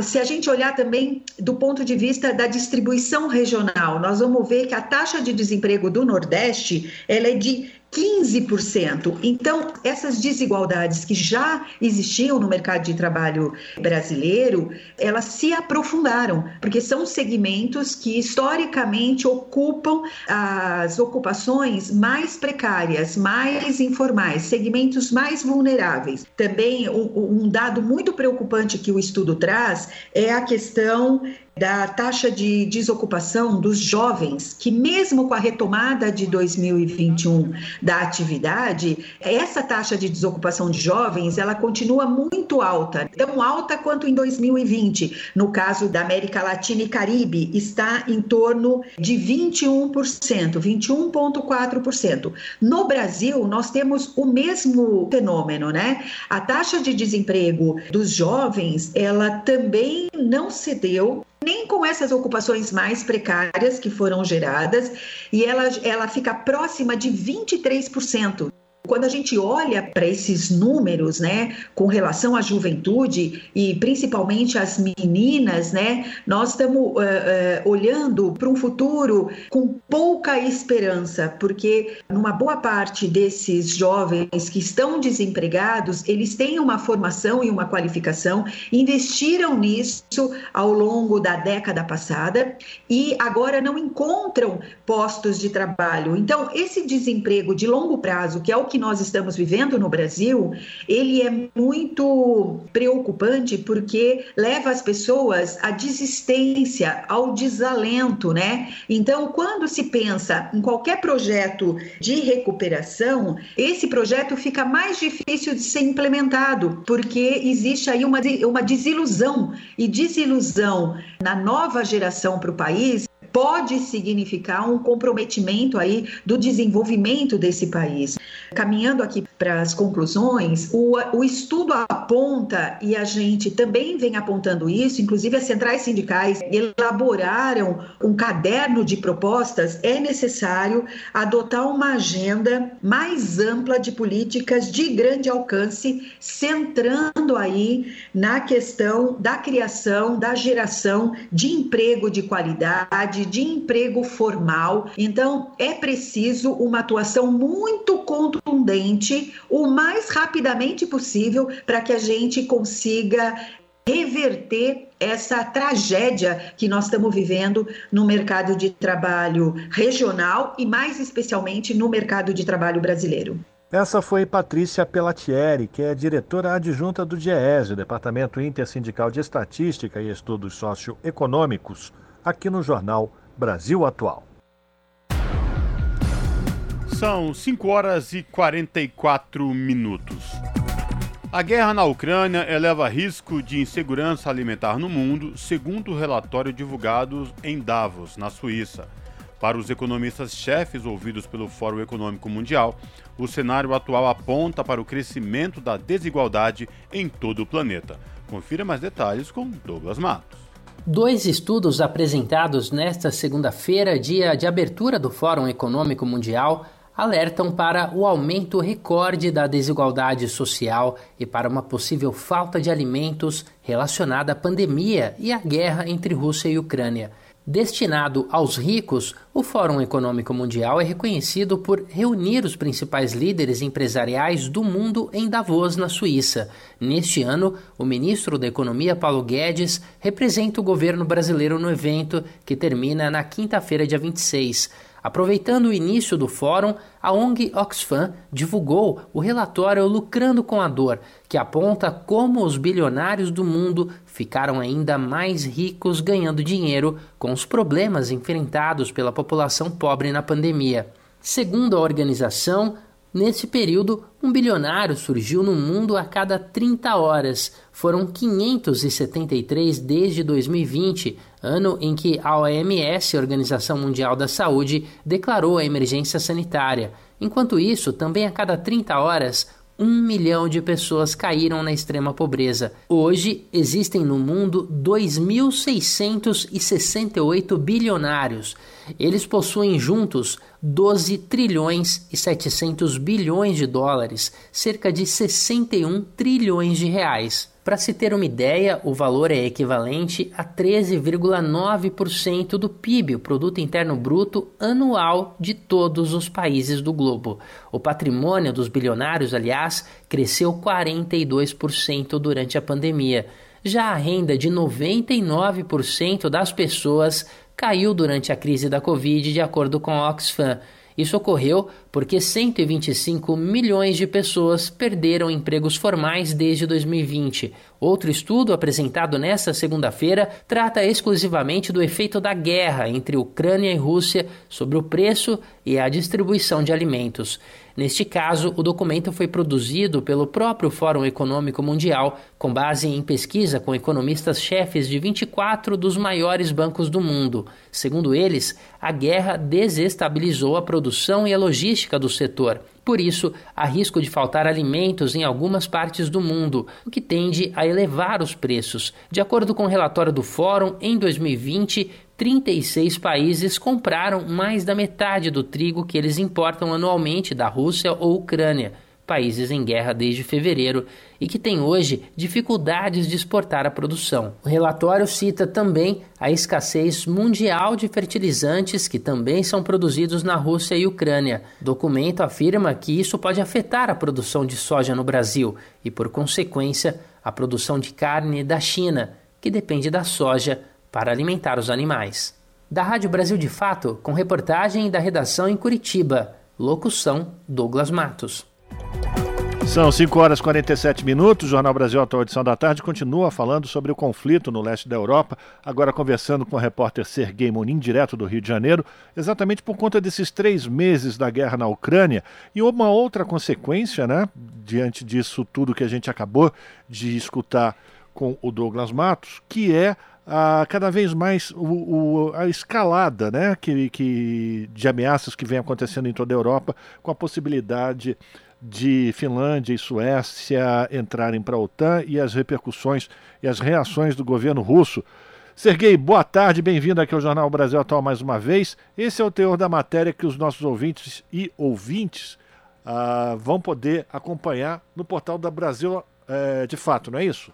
Se a gente olhar também do ponto de vista da distribuição regional, nós vamos ver que a taxa de desemprego do Nordeste ela é de 15%. Então, essas desigualdades que já existiam no mercado de trabalho brasileiro, elas se aprofundaram, porque são segmentos que historicamente ocupam as ocupações mais precárias, mais informais, segmentos mais vulneráveis. Também um, dado muito preocupante que o estudo traz é a questão da taxa de desocupação dos jovens, que mesmo com a retomada de 2021 da atividade, essa taxa de desocupação de jovens, ela continua muito alta, tão alta quanto em 2020. No caso da América Latina e Caribe, está em torno de 21%, 21.4%. No Brasil, nós temos o mesmo fenômeno, né? A taxa de desemprego dos jovens, ela também não cedeu nem com essas ocupações mais precárias que foram geradas, e ela, ela fica próxima de 23%. Quando a gente olha para esses números, né, com relação à juventude e principalmente as meninas, né, nós estamos uh, uh, olhando para um futuro com pouca esperança, porque numa boa parte desses jovens que estão desempregados, eles têm uma formação e uma qualificação, investiram nisso ao longo da década passada e agora não encontram postos de trabalho. Então, esse desemprego de longo prazo, que é o que nós estamos vivendo no Brasil, ele é muito preocupante porque leva as pessoas à desistência, ao desalento, né? Então, quando se pensa em qualquer projeto de recuperação, esse projeto fica mais difícil de ser implementado, porque existe aí uma, uma desilusão, e desilusão na nova geração para o país pode significar um comprometimento aí do desenvolvimento desse país. Caminhando aqui para as conclusões, o, o estudo aponta, e a gente também vem apontando isso, inclusive as centrais sindicais elaboraram um caderno de propostas, é necessário adotar uma agenda mais ampla de políticas de grande alcance, centrando aí na questão da criação, da geração de emprego de qualidade, de emprego formal. Então, é preciso uma atuação muito contundente, o mais rapidamente possível, para que a gente consiga reverter essa tragédia que nós estamos vivendo no mercado de trabalho regional e, mais especialmente, no mercado de trabalho brasileiro. Essa foi Patrícia Pelatieri, que é diretora adjunta do DIEESE, Departamento Intersindical de Estatística e Estudos Socioeconômicos, aqui no jornal Brasil Atual. São 5 horas e 44 minutos. A guerra na Ucrânia eleva risco de insegurança alimentar no mundo, segundo o relatório divulgado em Davos, na Suíça. Para os economistas-chefes ouvidos pelo Fórum Econômico Mundial, o cenário atual aponta para o crescimento da desigualdade em todo o planeta. Confira mais detalhes com Douglas Matos. Dois estudos apresentados nesta segunda-feira, dia de abertura do Fórum Econômico Mundial, alertam para o aumento recorde da desigualdade social e para uma possível falta de alimentos relacionada à pandemia e à guerra entre Rússia e Ucrânia. Destinado aos ricos, o Fórum Econômico Mundial é reconhecido por reunir os principais líderes empresariais do mundo em Davos, na Suíça. Neste ano, o ministro da Economia, Paulo Guedes, representa o governo brasileiro no evento, que termina na quinta-feira, dia 26. Aproveitando o início do fórum, a ONG Oxfam divulgou o relatório Lucrando com a Dor, que aponta como os bilionários do mundo ficaram ainda mais ricos ganhando dinheiro com os problemas enfrentados pela população pobre na pandemia. Segundo a organização, Nesse período, um bilionário surgiu no mundo a cada 30 horas. Foram 573 desde 2020, ano em que a OMS, Organização Mundial da Saúde, declarou a emergência sanitária. Enquanto isso, também a cada 30 horas, um milhão de pessoas caíram na extrema pobreza. Hoje, existem no mundo 2.668 bilionários. Eles possuem juntos 12 trilhões e 700 bilhões de dólares, cerca de 61 trilhões de reais. Para se ter uma ideia, o valor é equivalente a 13,9% do PIB, o produto interno bruto anual de todos os países do globo. O patrimônio dos bilionários, aliás, cresceu 42% durante a pandemia. Já a renda de 99% das pessoas caiu durante a crise da Covid, de acordo com a Oxfam. Isso ocorreu porque 125 milhões de pessoas perderam empregos formais desde 2020. Outro estudo apresentado nesta segunda-feira trata exclusivamente do efeito da guerra entre Ucrânia e Rússia sobre o preço e a distribuição de alimentos. Neste caso, o documento foi produzido pelo próprio Fórum Econômico Mundial, com base em pesquisa com economistas-chefes de 24 dos maiores bancos do mundo. Segundo eles, a guerra desestabilizou a produção e a logística do setor. Por isso, há risco de faltar alimentos em algumas partes do mundo, o que tende a elevar os preços. De acordo com o um relatório do Fórum, em 2020, 36 países compraram mais da metade do trigo que eles importam anualmente da Rússia ou Ucrânia países em guerra desde fevereiro e que têm hoje dificuldades de exportar a produção. O relatório cita também a escassez mundial de fertilizantes que também são produzidos na Rússia e Ucrânia. O documento afirma que isso pode afetar a produção de soja no Brasil e, por consequência, a produção de carne da China, que depende da soja para alimentar os animais. Da Rádio Brasil de Fato, com reportagem da redação em Curitiba. Locução Douglas Matos. São 5 horas e 47 minutos. O Jornal Brasil Atual Edição da Tarde continua falando sobre o conflito no leste da Europa, agora conversando com o repórter Sergei Monin, direto do Rio de Janeiro, exatamente por conta desses três meses da guerra na Ucrânia. E uma outra consequência, né, diante disso tudo que a gente acabou de escutar com o Douglas Matos, que é cada vez mais o, o, a escalada né, que, que, de ameaças que vem acontecendo em toda a Europa, com a possibilidade de Finlândia e Suécia entrarem para a OTAN e as repercussões e as reações do governo russo. Serguei, boa tarde, bem-vindo aqui ao Jornal Brasil Atual mais uma vez. Esse é o teor da matéria que os nossos ouvintes e ouvintes uh, vão poder acompanhar no portal da Brasil uh, de Fato, não é isso?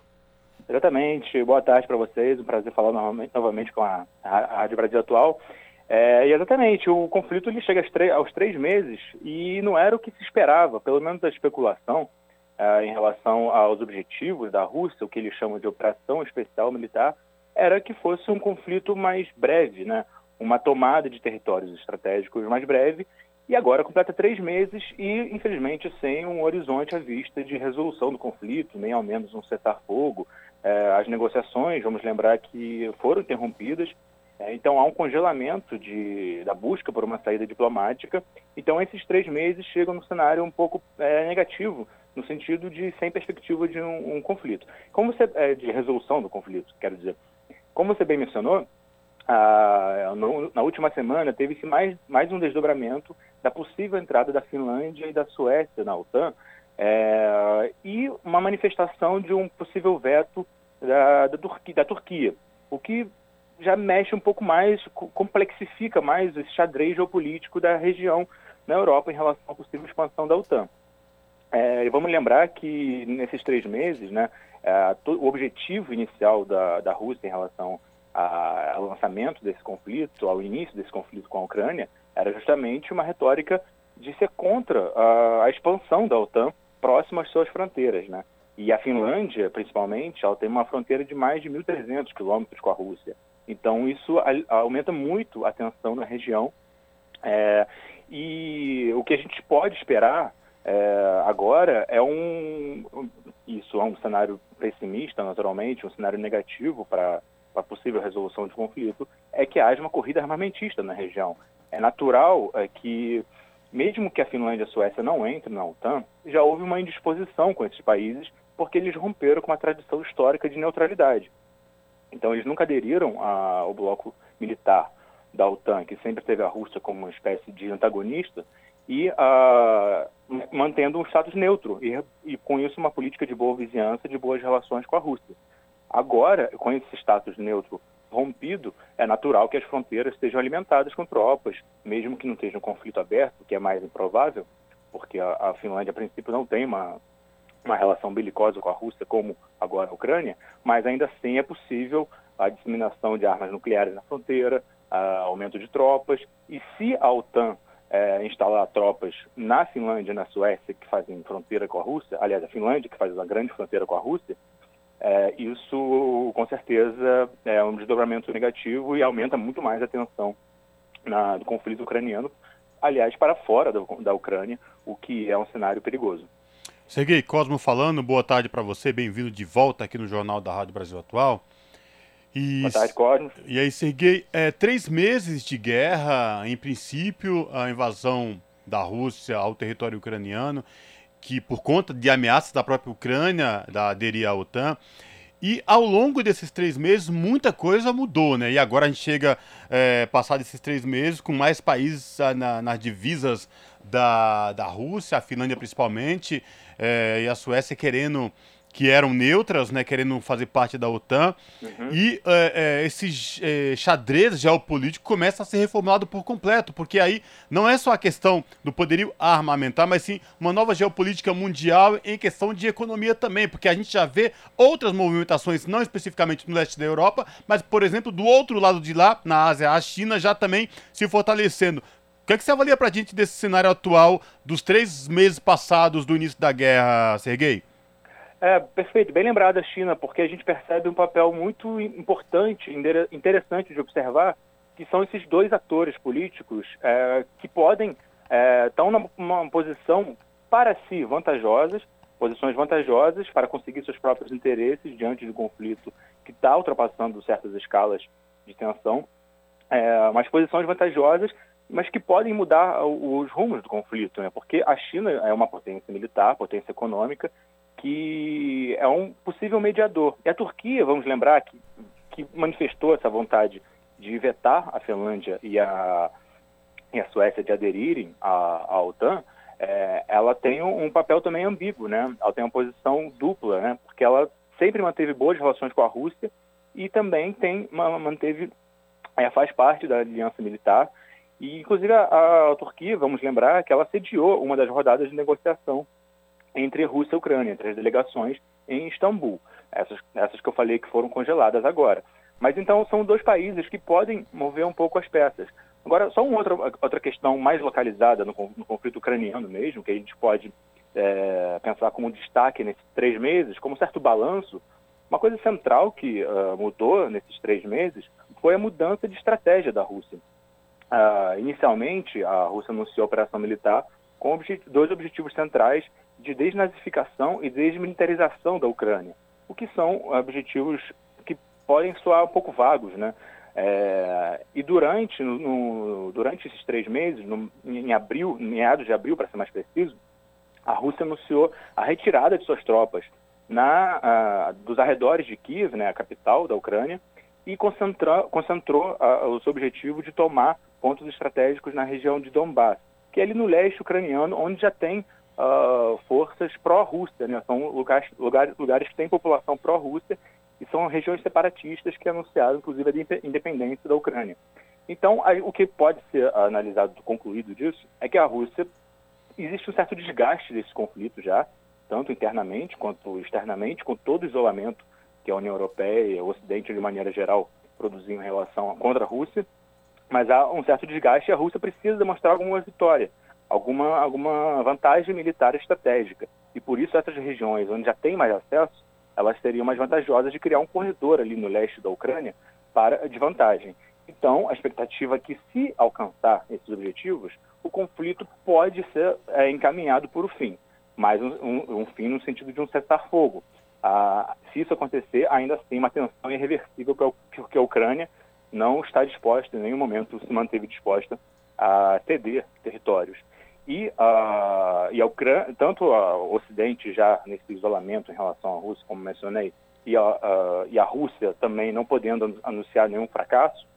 Exatamente. Boa tarde para vocês. Um prazer falar novamente, com a, Rádio Brasil Atual. É, exatamente, o conflito ele chega aos três meses e não era o que se esperava, pelo menos a especulação é, em relação aos objetivos da Rússia, o que eles chamam de operação especial militar, era que fosse um conflito mais breve, né? uma tomada de territórios estratégicos mais breve, e agora completa três meses e, infelizmente, sem um horizonte à vista de resolução do conflito, nem ao menos um cessar-fogo. É, as negociações, vamos lembrar que foram interrompidas é, então há um congelamento de, da busca por uma saída diplomática. Então esses três meses chegam no cenário um pouco é, negativo no sentido de sem perspectiva de um, um conflito. Como você é, de resolução do conflito, quero dizer. Como você bem mencionou, ah, no, na última semana teve-se mais, mais um desdobramento da possível entrada da Finlândia e da Suécia na OTAN é, e uma manifestação de um possível veto da, da, Turquia, da Turquia, o que já mexe um pouco mais, complexifica mais esse xadrez geopolítico da região na Europa em relação à possível expansão da OTAN. É, vamos lembrar que nesses três meses, né, é, o objetivo inicial da, da Rússia em relação ao lançamento desse conflito, ao início desse conflito com a Ucrânia, era justamente uma retórica de ser contra a, a expansão da OTAN próximo às suas fronteiras, né? E a Finlândia, principalmente, ela tem uma fronteira de mais de 1.300 quilômetros com a Rússia. Então, isso aumenta muito a tensão na região. É, e o que a gente pode esperar é, agora é um. Isso é um cenário pessimista, naturalmente, um cenário negativo para a possível resolução de conflito, é que haja uma corrida armamentista na região. É natural é, que, mesmo que a Finlândia e a Suécia não entrem na OTAN, já houve uma indisposição com esses países porque eles romperam com uma tradição histórica de neutralidade. Então, eles nunca aderiram ao bloco militar da OTAN, que sempre teve a Rússia como uma espécie de antagonista, e mantendo um status neutro, e, e com isso uma política de boa vizinhança, de boas relações com a Rússia. Agora, com esse status neutro rompido, é natural que as fronteiras estejam alimentadas com tropas, mesmo que não esteja um conflito aberto, que é mais improvável, porque a Finlândia, a princípio, não tem uma, uma relação belicosa com a Rússia, como agora a Ucrânia, mas ainda assim é possível a disseminação de armas nucleares na fronteira, aumento de tropas, e se a OTAN é, instalar tropas na Finlândia e na Suécia, que fazem fronteira com a Rússia, aliás, a Finlândia, que faz uma grande fronteira com a Rússia, é, isso com certeza é um desdobramento negativo e aumenta muito mais a tensão na, do conflito ucraniano, aliás, para fora da, da Ucrânia, o que é um cenário perigoso. Serguei Cosmo falando, boa tarde para você, bem-vindo de volta aqui no Jornal da Rádio Brasil Atual. E, boa tarde, Cosmo. E aí, Serguei, é, três meses de guerra, em princípio, a invasão da Rússia ao território ucraniano, que por conta de ameaças da própria Ucrânia da aderir à OTAN. E ao longo desses três meses, muita coisa mudou, né? E agora a gente chega, é, passado esses três meses, com mais países ah, na, nas divisas da, da Rússia, a Finlândia principalmente, é, e a Suécia querendo que eram neutras, né, querendo fazer parte da OTAN, uhum. e é, é, esse é, xadrez geopolítico começa a ser reformulado por completo, porque aí não é só a questão do poderio armamentar, mas sim uma nova geopolítica mundial em questão de economia também, porque a gente já vê outras movimentações, não especificamente no leste da Europa, mas, por exemplo, do outro lado de lá, na Ásia, a China já também se fortalecendo. O que, é que você avalia pra gente desse cenário atual dos três meses passados do início da guerra, Sergei? É, perfeito, bem lembrado a China, porque a gente percebe um papel muito importante, interessante de observar, que são esses dois atores políticos é, que podem é, numa posição para si vantajosas, posições vantajosas para conseguir seus próprios interesses diante de um conflito que está ultrapassando certas escalas de tensão, é, mas posições vantajosas, mas que podem mudar os rumos do conflito, né? porque a China é uma potência militar, potência econômica, que é um possível mediador. E a Turquia, vamos lembrar, que, que manifestou essa vontade de vetar a Finlândia e a, e a Suécia de aderirem à, à OTAN, é, ela tem um, papel também ambíguo, né? Ela tem uma posição dupla, né? Porque ela sempre manteve boas relações com a Rússia e também tem manteve é, faz parte da aliança militar e inclusive a, a Turquia, vamos lembrar que ela sediou uma das rodadas de negociação entre Rússia e Ucrânia, entre as delegações em Istambul, essas, essas que eu falei que foram congeladas agora. Mas então são dois países que podem mover um pouco as peças. Agora, só uma outra, outra questão mais localizada no, no conflito ucraniano mesmo, que a gente pode é, pensar como destaque nesses três meses, como certo balanço, uma coisa central que uh, mudou nesses três meses foi a mudança de estratégia da Rússia. Uh, inicialmente, a Rússia anunciou a operação militar com objet dois objetivos centrais de desnazificação e desmilitarização da Ucrânia, o que são objetivos que podem soar um pouco vagos, né? É, e durante, no, durante esses três meses, no, em abril, meados de abril, para ser mais preciso, a Rússia anunciou a retirada de suas tropas na, dos arredores de Kiev, né, a capital da Ucrânia, e concentrou, concentrou o seu objetivo de tomar pontos estratégicos na região de Donbass, que é ali no leste ucraniano, onde já tem uh, forças pró-Rússia, né? são lugares, lugares, lugares que têm população pró-Rússia e são regiões separatistas que anunciaram, inclusive, a independência da Ucrânia. Então, o que pode ser analisado, concluído disso, é que a Rússia, existe um certo desgaste desse conflito já, tanto internamente quanto externamente, com todo o isolamento que a União Europeia o Ocidente, de maneira geral, produziam em relação contra a Rússia, mas há um certo desgaste e a Rússia precisa demonstrar alguma vitória, alguma, alguma vantagem militar estratégica. E por isso essas regiões onde já tem mais acesso, elas seriam mais vantajosas de criar um corredor ali no leste da Ucrânia para de vantagem. Então, a expectativa é que, se alcançar esses objetivos, o conflito pode ser é, encaminhado por um fim, mas um, um, um, fim no sentido de um cessar-fogo. Ah, se isso acontecer, ainda assim, uma tensão irreversível, porque a Ucrânia não está disposta, em nenhum momento se manteve disposta a ceder territórios. E, uh, e a Ucrânia, tanto o Ocidente já nesse isolamento em relação à Rússia, como mencionei, e a, uh, e a Rússia também não podendo anunciar nenhum fracasso,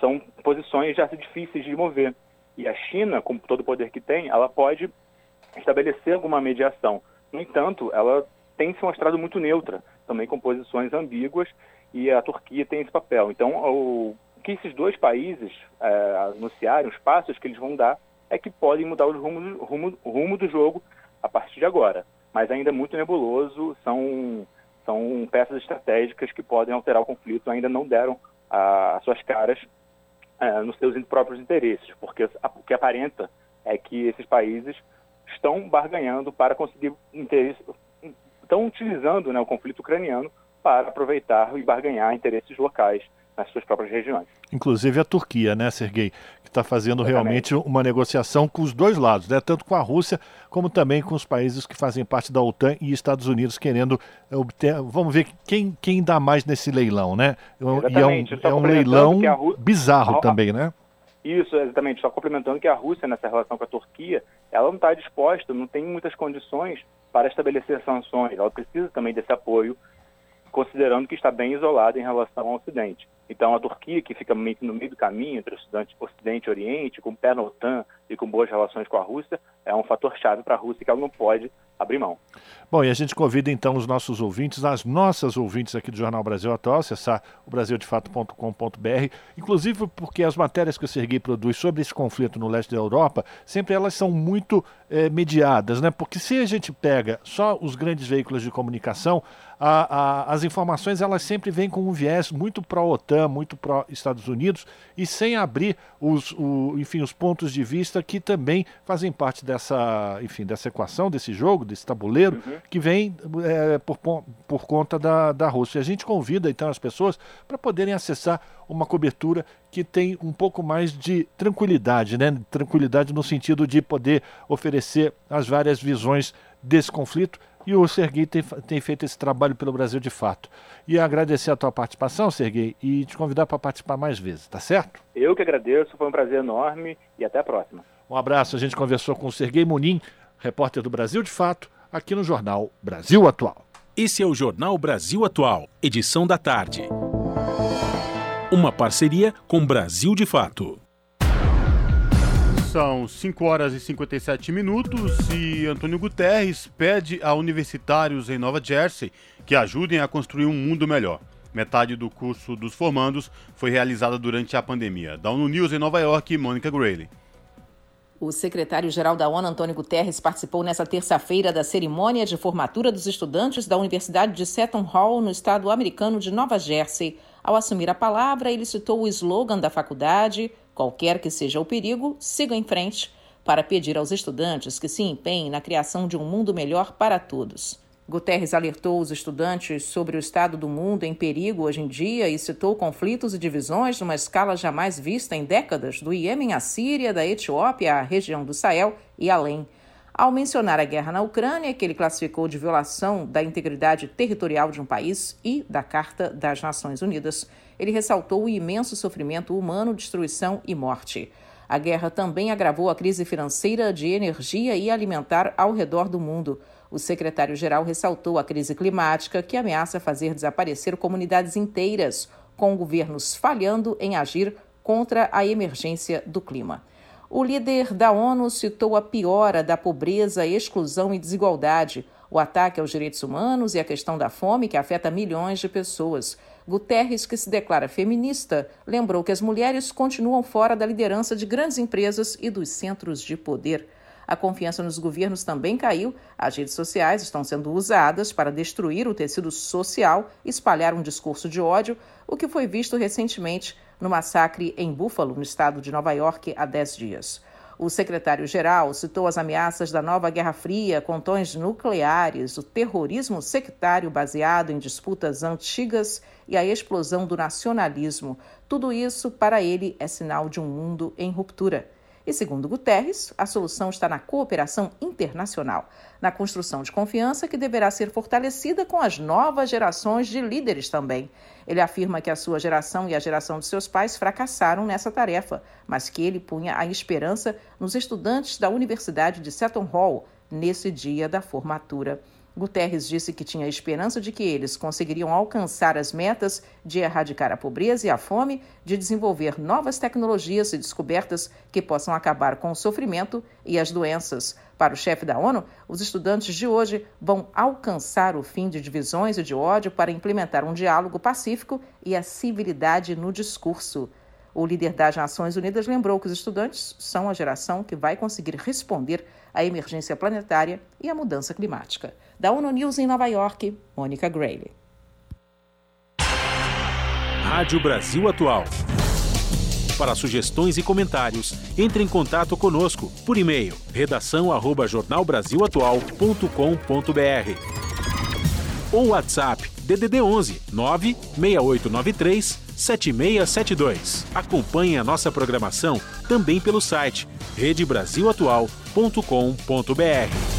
são posições já difíceis de mover. E a China, com todo o poder que tem, ela pode estabelecer alguma mediação. No entanto, ela tem se mostrado muito neutra, também com posições ambíguas, e a Turquia tem esse papel. Então, o que esses dois países é, anunciarem, os passos que eles vão dar, é que podem mudar o rumo, rumo, rumo do jogo a partir de agora. Mas ainda é muito nebuloso, são, são peças estratégicas que podem alterar o conflito, ainda não deram as suas caras é, nos seus próprios interesses, porque o que aparenta é que esses países estão barganhando para conseguir interesse, estão utilizando né, o conflito ucraniano para aproveitar e barganhar interesses locais nas suas próprias regiões. Inclusive a Turquia, né, Sergei, que está fazendo Exatamente. realmente uma negociação com os dois lados, né, tanto com a Rússia como também com os países que fazem parte da OTAN e Estados Unidos querendo obter. Vamos ver quem, quem dá mais nesse leilão, né? Exatamente. E é um, é um leilão bizarro a... também, né? Isso, exatamente. Só complementando que a Rússia, nessa relação com a Turquia, ela não está disposta, não tem muitas condições para estabelecer sanções. Ela precisa também desse apoio considerando que está bem isolada em relação ao Ocidente. Então, a Turquia, que fica meio no meio do caminho entre o Ocidente e Oriente, com pé na OTAN e com boas relações com a Rússia, é um fator chave para a Rússia que ela não pode abrir mão. Bom, e a gente convida então os nossos ouvintes, as nossas ouvintes aqui do Jornal Brasil Atual, acessar o brasildefato.com.br, inclusive porque as matérias que o Serguei produz sobre esse conflito no leste da Europa, sempre elas são muito é, mediadas, né? Porque se a gente pega só os grandes veículos de comunicação, a, a, as informações elas sempre vêm com um viés muito pró-OTAN, muito pró-Estados Unidos e sem abrir os, o, enfim, os pontos de vista que também fazem parte dessa, enfim, dessa equação, desse jogo, desse tabuleiro, uhum. que vem é, por, por conta da, da Rússia. A gente convida então as pessoas para poderem acessar uma cobertura que tem um pouco mais de tranquilidade, né? Tranquilidade no sentido de poder oferecer as várias visões desse conflito e o Serguei tem, tem feito esse trabalho pelo Brasil de fato. E agradecer a tua participação, Serguei, e te convidar para participar mais vezes, tá certo? Eu que agradeço, foi um prazer enorme e até a próxima. Um abraço, a gente conversou com o Serguei Munim, repórter do Brasil de Fato, aqui no Jornal Brasil Atual. Esse é o Jornal Brasil Atual, edição da tarde. Uma parceria com Brasil de Fato. São 5 horas e 57 minutos e Antônio Guterres pede a universitários em Nova Jersey que ajudem a construir um mundo melhor. Metade do curso dos formandos foi realizada durante a pandemia. Da ONU News em Nova York, Mônica Grayley. O secretário-geral da ONU, Antônio Guterres, participou nesta terça-feira da cerimônia de formatura dos estudantes da Universidade de Seton Hall, no estado americano de Nova Jersey. Ao assumir a palavra, ele citou o slogan da faculdade: Qualquer que seja o perigo, siga em frente, para pedir aos estudantes que se empenhem na criação de um mundo melhor para todos. Guterres alertou os estudantes sobre o estado do mundo em perigo hoje em dia e citou conflitos e divisões numa escala jamais vista em décadas, do Iêmen à Síria, da Etiópia à região do Sahel e além. Ao mencionar a guerra na Ucrânia, que ele classificou de violação da integridade territorial de um país e da Carta das Nações Unidas, ele ressaltou o imenso sofrimento humano, destruição e morte. A guerra também agravou a crise financeira de energia e alimentar ao redor do mundo. O secretário-geral ressaltou a crise climática que ameaça fazer desaparecer comunidades inteiras, com governos falhando em agir contra a emergência do clima. O líder da ONU citou a piora da pobreza, exclusão e desigualdade, o ataque aos direitos humanos e a questão da fome que afeta milhões de pessoas. Guterres, que se declara feminista, lembrou que as mulheres continuam fora da liderança de grandes empresas e dos centros de poder. A confiança nos governos também caiu. As redes sociais estão sendo usadas para destruir o tecido social espalhar um discurso de ódio, o que foi visto recentemente no massacre em Buffalo, no estado de Nova York, há 10 dias. O secretário-geral citou as ameaças da nova Guerra Fria com tons nucleares, o terrorismo sectário baseado em disputas antigas e a explosão do nacionalismo. Tudo isso, para ele, é sinal de um mundo em ruptura. E, segundo Guterres, a solução está na cooperação internacional, na construção de confiança que deverá ser fortalecida com as novas gerações de líderes também. Ele afirma que a sua geração e a geração de seus pais fracassaram nessa tarefa, mas que ele punha a esperança nos estudantes da Universidade de Seton Hall nesse dia da formatura. Guterres disse que tinha esperança de que eles conseguiriam alcançar as metas de erradicar a pobreza e a fome, de desenvolver novas tecnologias e descobertas que possam acabar com o sofrimento e as doenças. Para o chefe da ONU, os estudantes de hoje vão alcançar o fim de divisões e de ódio para implementar um diálogo pacífico e a civilidade no discurso. O líder das Nações Unidas lembrou que os estudantes são a geração que vai conseguir responder à emergência planetária e à mudança climática. Da ONU News em Nova York, Mônica Grayle. Rádio Brasil Atual. Para sugestões e comentários, entre em contato conosco por e-mail redação@jornalbrasilatual.com.br ou WhatsApp DDD 11 96893 7672. Acompanhe a nossa programação também pelo site redebrasilatual.com.br.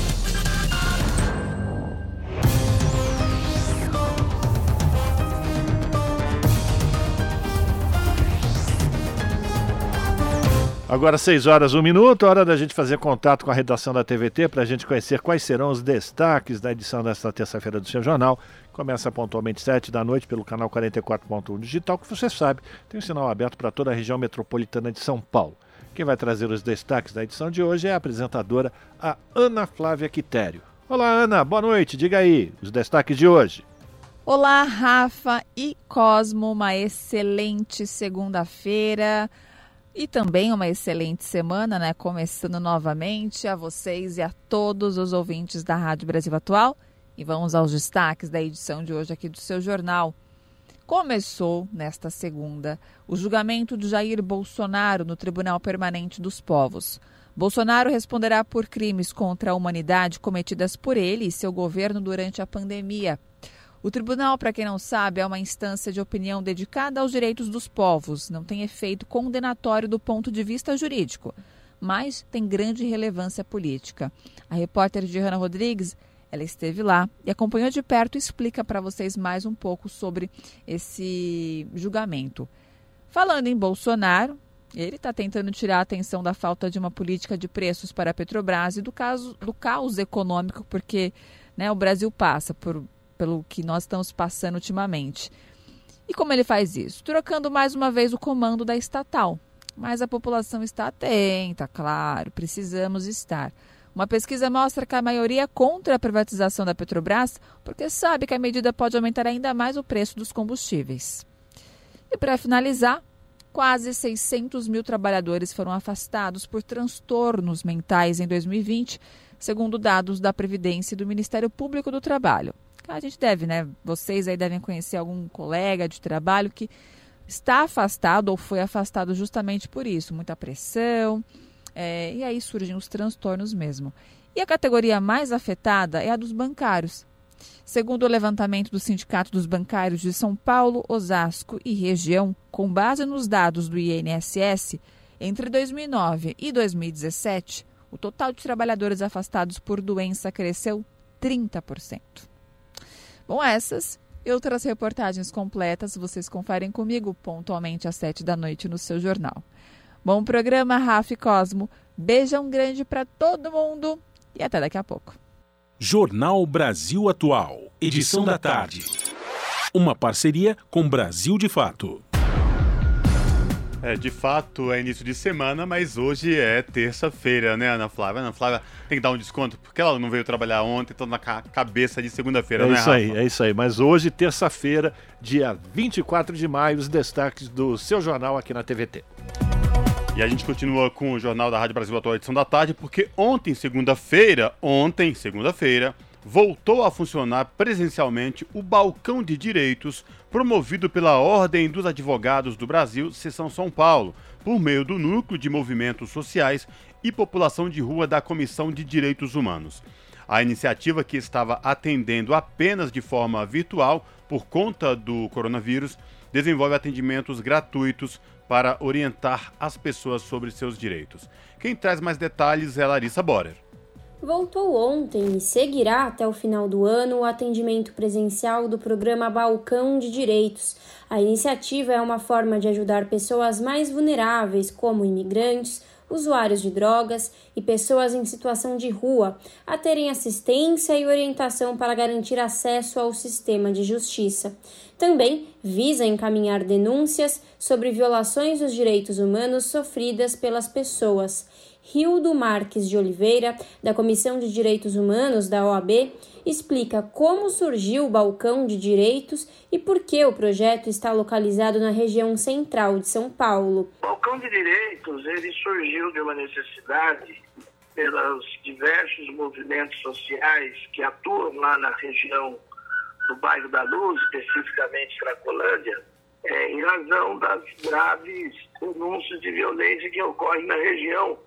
Agora, 6 horas, 1 minuto, hora da gente fazer contato com a redação da TVT para a gente conhecer quais serão os destaques da edição desta terça-feira do seu jornal. Começa pontualmente 7 da noite pelo canal 44.1 Digital, que você sabe, tem um sinal aberto para toda a região metropolitana de São Paulo. Quem vai trazer os destaques da edição de hoje é a apresentadora, a Ana Flávia Quitério. Olá, Ana, boa noite. Diga aí os destaques de hoje. Olá, Rafa e Cosmo. Uma excelente segunda-feira. E também uma excelente semana, né? Começando novamente a vocês e a todos os ouvintes da Rádio Brasil Atual. E vamos aos destaques da edição de hoje aqui do seu jornal. Começou nesta segunda o julgamento de Jair Bolsonaro no Tribunal Permanente dos Povos. Bolsonaro responderá por crimes contra a humanidade cometidas por ele e seu governo durante a pandemia. O tribunal, para quem não sabe, é uma instância de opinião dedicada aos direitos dos povos. Não tem efeito condenatório do ponto de vista jurídico, mas tem grande relevância política. A repórter Diana Rodrigues, ela esteve lá e acompanhou de perto e explica para vocês mais um pouco sobre esse julgamento. Falando em Bolsonaro, ele está tentando tirar a atenção da falta de uma política de preços para a Petrobras e do, caso, do caos econômico, porque né, o Brasil passa por pelo que nós estamos passando ultimamente. E como ele faz isso? Trocando mais uma vez o comando da estatal. Mas a população está atenta, claro, precisamos estar. Uma pesquisa mostra que a maioria é contra a privatização da Petrobras, porque sabe que a medida pode aumentar ainda mais o preço dos combustíveis. E para finalizar, quase 600 mil trabalhadores foram afastados por transtornos mentais em 2020, segundo dados da Previdência e do Ministério Público do Trabalho a gente deve, né? Vocês aí devem conhecer algum colega de trabalho que está afastado ou foi afastado justamente por isso, muita pressão, é, e aí surgem os transtornos mesmo. E a categoria mais afetada é a dos bancários. Segundo o levantamento do Sindicato dos Bancários de São Paulo, Osasco e região, com base nos dados do INSS, entre 2009 e 2017, o total de trabalhadores afastados por doença cresceu 30%. Bom, essas e outras reportagens completas vocês conferem comigo pontualmente às sete da noite no seu jornal. Bom programa, Rafa Cosmo. Beijão grande para todo mundo e até daqui a pouco. Jornal Brasil Atual, edição da tarde. Uma parceria com Brasil de Fato. É, de fato é início de semana, mas hoje é terça-feira, né, Ana Flávia? Ana Flávia tem que dar um desconto, porque ela não veio trabalhar ontem, tô na ca cabeça de segunda-feira, é né, isso Rafa? aí, é isso aí. Mas hoje, terça-feira, dia 24 de maio, os destaques do seu jornal aqui na TVT. E a gente continua com o Jornal da Rádio Brasil Atual edição da tarde, porque ontem, segunda-feira, ontem, segunda-feira, voltou a funcionar presencialmente o balcão de direitos promovido pela Ordem dos Advogados do Brasil, Seção São Paulo, por meio do Núcleo de Movimentos Sociais e População de Rua da Comissão de Direitos Humanos. A iniciativa, que estava atendendo apenas de forma virtual por conta do coronavírus, desenvolve atendimentos gratuitos para orientar as pessoas sobre seus direitos. Quem traz mais detalhes é Larissa Borer. Voltou ontem e seguirá até o final do ano o atendimento presencial do programa Balcão de Direitos. A iniciativa é uma forma de ajudar pessoas mais vulneráveis, como imigrantes, usuários de drogas e pessoas em situação de rua, a terem assistência e orientação para garantir acesso ao sistema de justiça. Também visa encaminhar denúncias sobre violações dos direitos humanos sofridas pelas pessoas. Rildo Marques de Oliveira, da Comissão de Direitos Humanos da OAB, explica como surgiu o Balcão de Direitos e por que o projeto está localizado na região central de São Paulo. O Balcão de Direitos ele surgiu de uma necessidade pelos diversos movimentos sociais que atuam lá na região do bairro da Luz, especificamente Cracolândia, é, em razão das graves denúncias de violência que ocorrem na região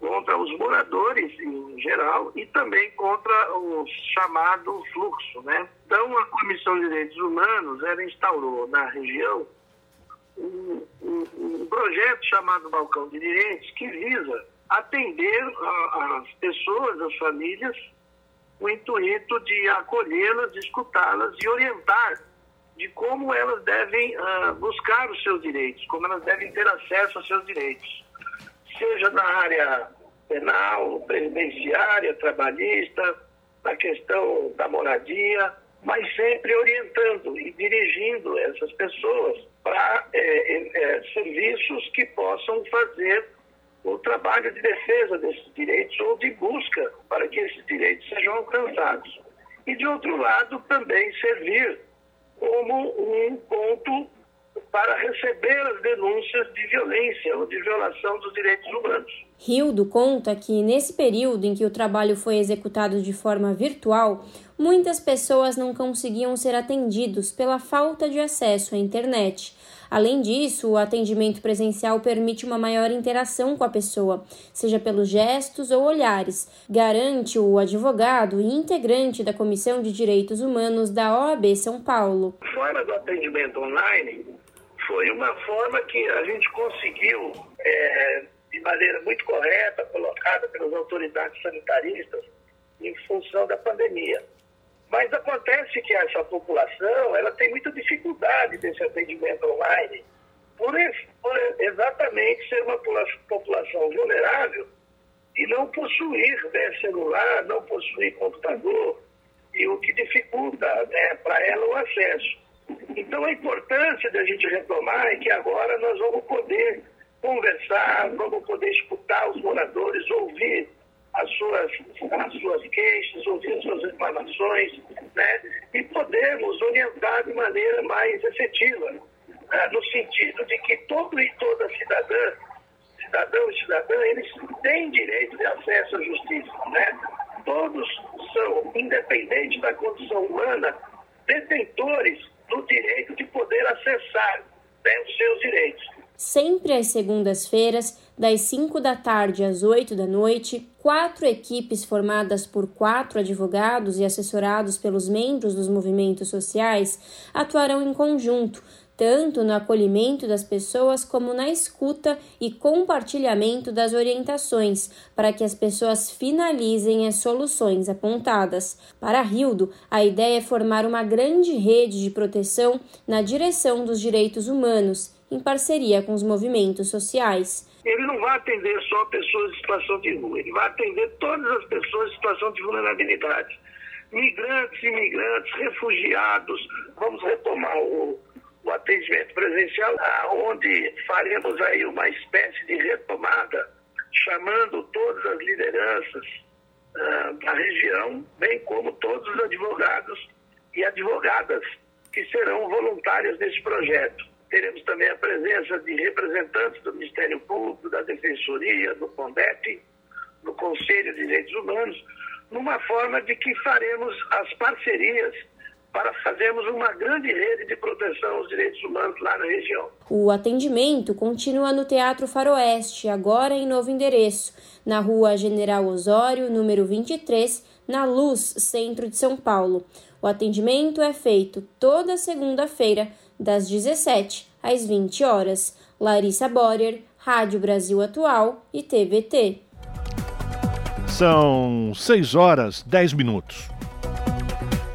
contra os moradores em geral e também contra o chamado fluxo, né? Então a Comissão de Direitos Humanos ela instaurou na região um, um, um projeto chamado Balcão de Direitos que visa atender as pessoas, as famílias, o intuito de acolhê-las, escutá-las e orientar de como elas devem uh, buscar os seus direitos, como elas devem ter acesso aos seus direitos seja na área penal, previdenciária, trabalhista, na questão da moradia, mas sempre orientando e dirigindo essas pessoas para é, é, serviços que possam fazer o trabalho de defesa desses direitos ou de busca para que esses direitos sejam alcançados. E, de outro lado, também servir como um ponto para receber as denúncias de violência ou de violação dos direitos humanos. Rildo conta que, nesse período em que o trabalho foi executado de forma virtual, muitas pessoas não conseguiam ser atendidos pela falta de acesso à internet. Além disso, o atendimento presencial permite uma maior interação com a pessoa, seja pelos gestos ou olhares, garante o advogado e integrante da Comissão de Direitos Humanos da OAB São Paulo. Fora do atendimento online, foi uma forma que a gente conseguiu, é, de maneira muito correta, colocada pelas autoridades sanitaristas, em função da pandemia. Mas acontece que essa população ela tem muita dificuldade desse atendimento online, por, por exatamente ser uma população vulnerável e não possuir né, celular, não possuir computador, e o que dificulta né, para ela o acesso. Então a importância da gente retomar é que agora nós vamos poder conversar, vamos poder escutar os moradores, ouvir as suas, as suas queixas, ouvir as suas reclamações, né? e podermos orientar de maneira mais efetiva, né? no sentido de que todo e toda cidadã, cidadão e cidadã, eles têm direito de acesso à justiça. Né? Todos são, independente da condição humana, detentores do direito de poder acessar né, os seus direitos. Sempre às segundas-feiras, das 5 da tarde às 8 da noite, quatro equipes formadas por quatro advogados e assessorados pelos membros dos movimentos sociais atuarão em conjunto, tanto no acolhimento das pessoas como na escuta e compartilhamento das orientações, para que as pessoas finalizem as soluções apontadas. Para Rildo, a ideia é formar uma grande rede de proteção na direção dos direitos humanos em parceria com os movimentos sociais. Ele não vai atender só pessoas em situação de rua, ele vai atender todas as pessoas em situação de vulnerabilidade. Migrantes, imigrantes, refugiados. Vamos retomar o, o atendimento presencial, onde faremos aí uma espécie de retomada, chamando todas as lideranças uh, da região, bem como todos os advogados e advogadas que serão voluntários nesse projeto. Teremos também a presença de representantes do Ministério Público, da Defensoria, do CONDEP, do Conselho de Direitos Humanos, numa forma de que faremos as parcerias para fazermos uma grande rede de proteção aos direitos humanos lá na região. O atendimento continua no Teatro Faroeste, agora em novo endereço, na Rua General Osório, número 23, na Luz, centro de São Paulo. O atendimento é feito toda segunda-feira, das 17 às 20 horas. Larissa Borer, Rádio Brasil Atual e TVT. São 6 horas 10 minutos.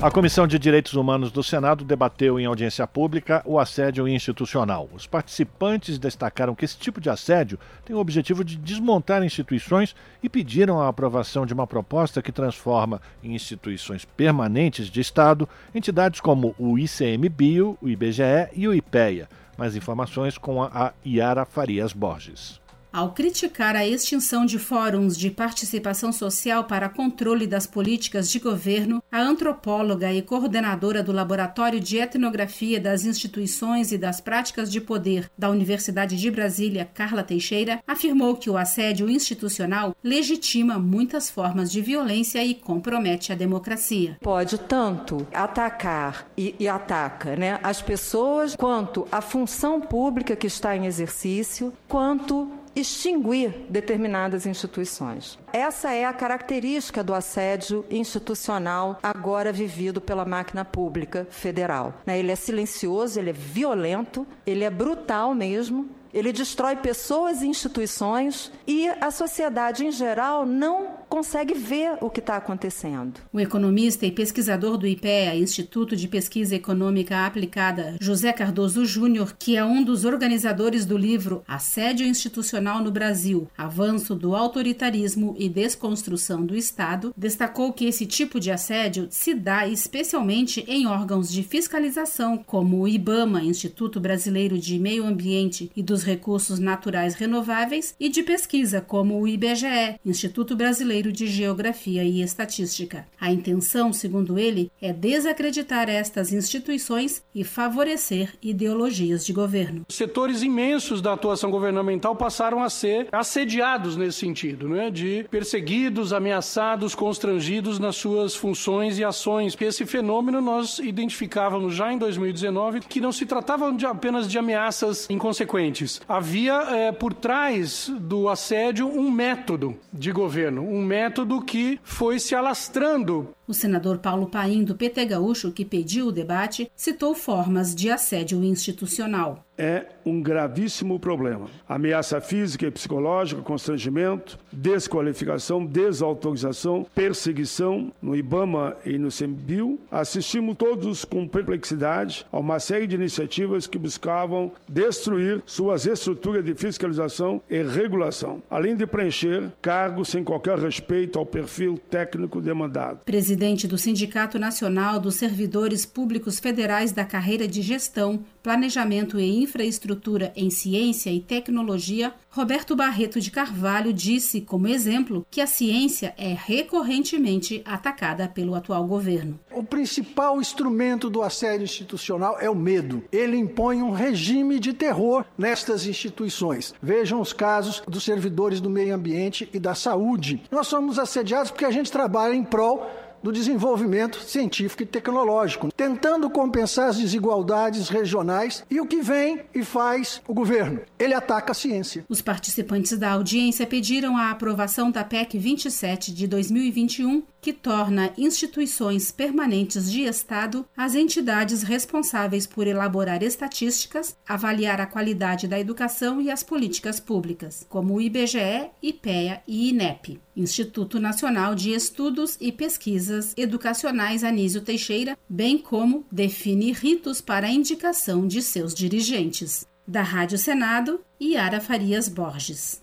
A Comissão de Direitos Humanos do Senado debateu em audiência pública o assédio institucional. Os participantes destacaram que esse tipo de assédio tem o objetivo de desmontar instituições e pediram a aprovação de uma proposta que transforma em instituições permanentes de Estado entidades como o ICMBio, o IBGE e o IPEA. Mais informações com a Iara Farias Borges. Ao criticar a extinção de fóruns de participação social para controle das políticas de governo, a antropóloga e coordenadora do Laboratório de Etnografia das Instituições e das Práticas de Poder da Universidade de Brasília, Carla Teixeira, afirmou que o assédio institucional legitima muitas formas de violência e compromete a democracia. Pode tanto atacar e, e ataca né, as pessoas, quanto a função pública que está em exercício, quanto extinguir determinadas instituições. Essa é a característica do assédio institucional agora vivido pela máquina pública federal. Né? Ele é silencioso, ele é violento, ele é brutal mesmo, ele destrói pessoas e instituições e a sociedade em geral não consegue ver o que está acontecendo. O economista e pesquisador do IPEA, Instituto de Pesquisa Econômica Aplicada, José Cardoso Júnior, que é um dos organizadores do livro Assédio Institucional no Brasil: Avanço do Autoritarismo e Desconstrução do Estado, destacou que esse tipo de assédio se dá especialmente em órgãos de fiscalização, como o IBAMA, Instituto Brasileiro de Meio Ambiente e dos Recursos Naturais Renováveis, e de pesquisa, como o IBGE, Instituto Brasileiro Brasileiro de Geografia e Estatística. A intenção, segundo ele, é desacreditar estas instituições e favorecer ideologias de governo. Setores imensos da atuação governamental passaram a ser assediados nesse sentido, né? de perseguidos, ameaçados, constrangidos nas suas funções e ações. Esse fenômeno nós identificávamos já em 2019 que não se tratava de apenas de ameaças inconsequentes. Havia é, por trás do assédio um método de governo, um método que foi se alastrando o senador Paulo Paim, do PT Gaúcho, que pediu o debate, citou formas de assédio institucional. É um gravíssimo problema. Ameaça física e psicológica, constrangimento, desqualificação, desautorização, perseguição no IBAMA e no SEMBIL. Assistimos todos com perplexidade a uma série de iniciativas que buscavam destruir suas estruturas de fiscalização e regulação, além de preencher cargos sem qualquer respeito ao perfil técnico demandado. Presidente do Sindicato Nacional dos Servidores Públicos Federais da Carreira de Gestão, Planejamento e Infraestrutura em Ciência e Tecnologia, Roberto Barreto de Carvalho disse, como exemplo, que a ciência é recorrentemente atacada pelo atual governo. O principal instrumento do assédio institucional é o medo. Ele impõe um regime de terror nestas instituições. Vejam os casos dos servidores do meio ambiente e da saúde. Nós somos assediados porque a gente trabalha em prol do desenvolvimento científico e tecnológico, tentando compensar as desigualdades regionais. E o que vem e faz o governo? Ele ataca a ciência. Os participantes da audiência pediram a aprovação da PEC 27 de 2021, que torna instituições permanentes de Estado as entidades responsáveis por elaborar estatísticas, avaliar a qualidade da educação e as políticas públicas, como o IBGE, IPEA e INEP. Instituto Nacional de Estudos e Pesquisas Educacionais Anísio Teixeira, bem como define ritos para a indicação de seus dirigentes. Da Rádio Senado, Yara Farias Borges.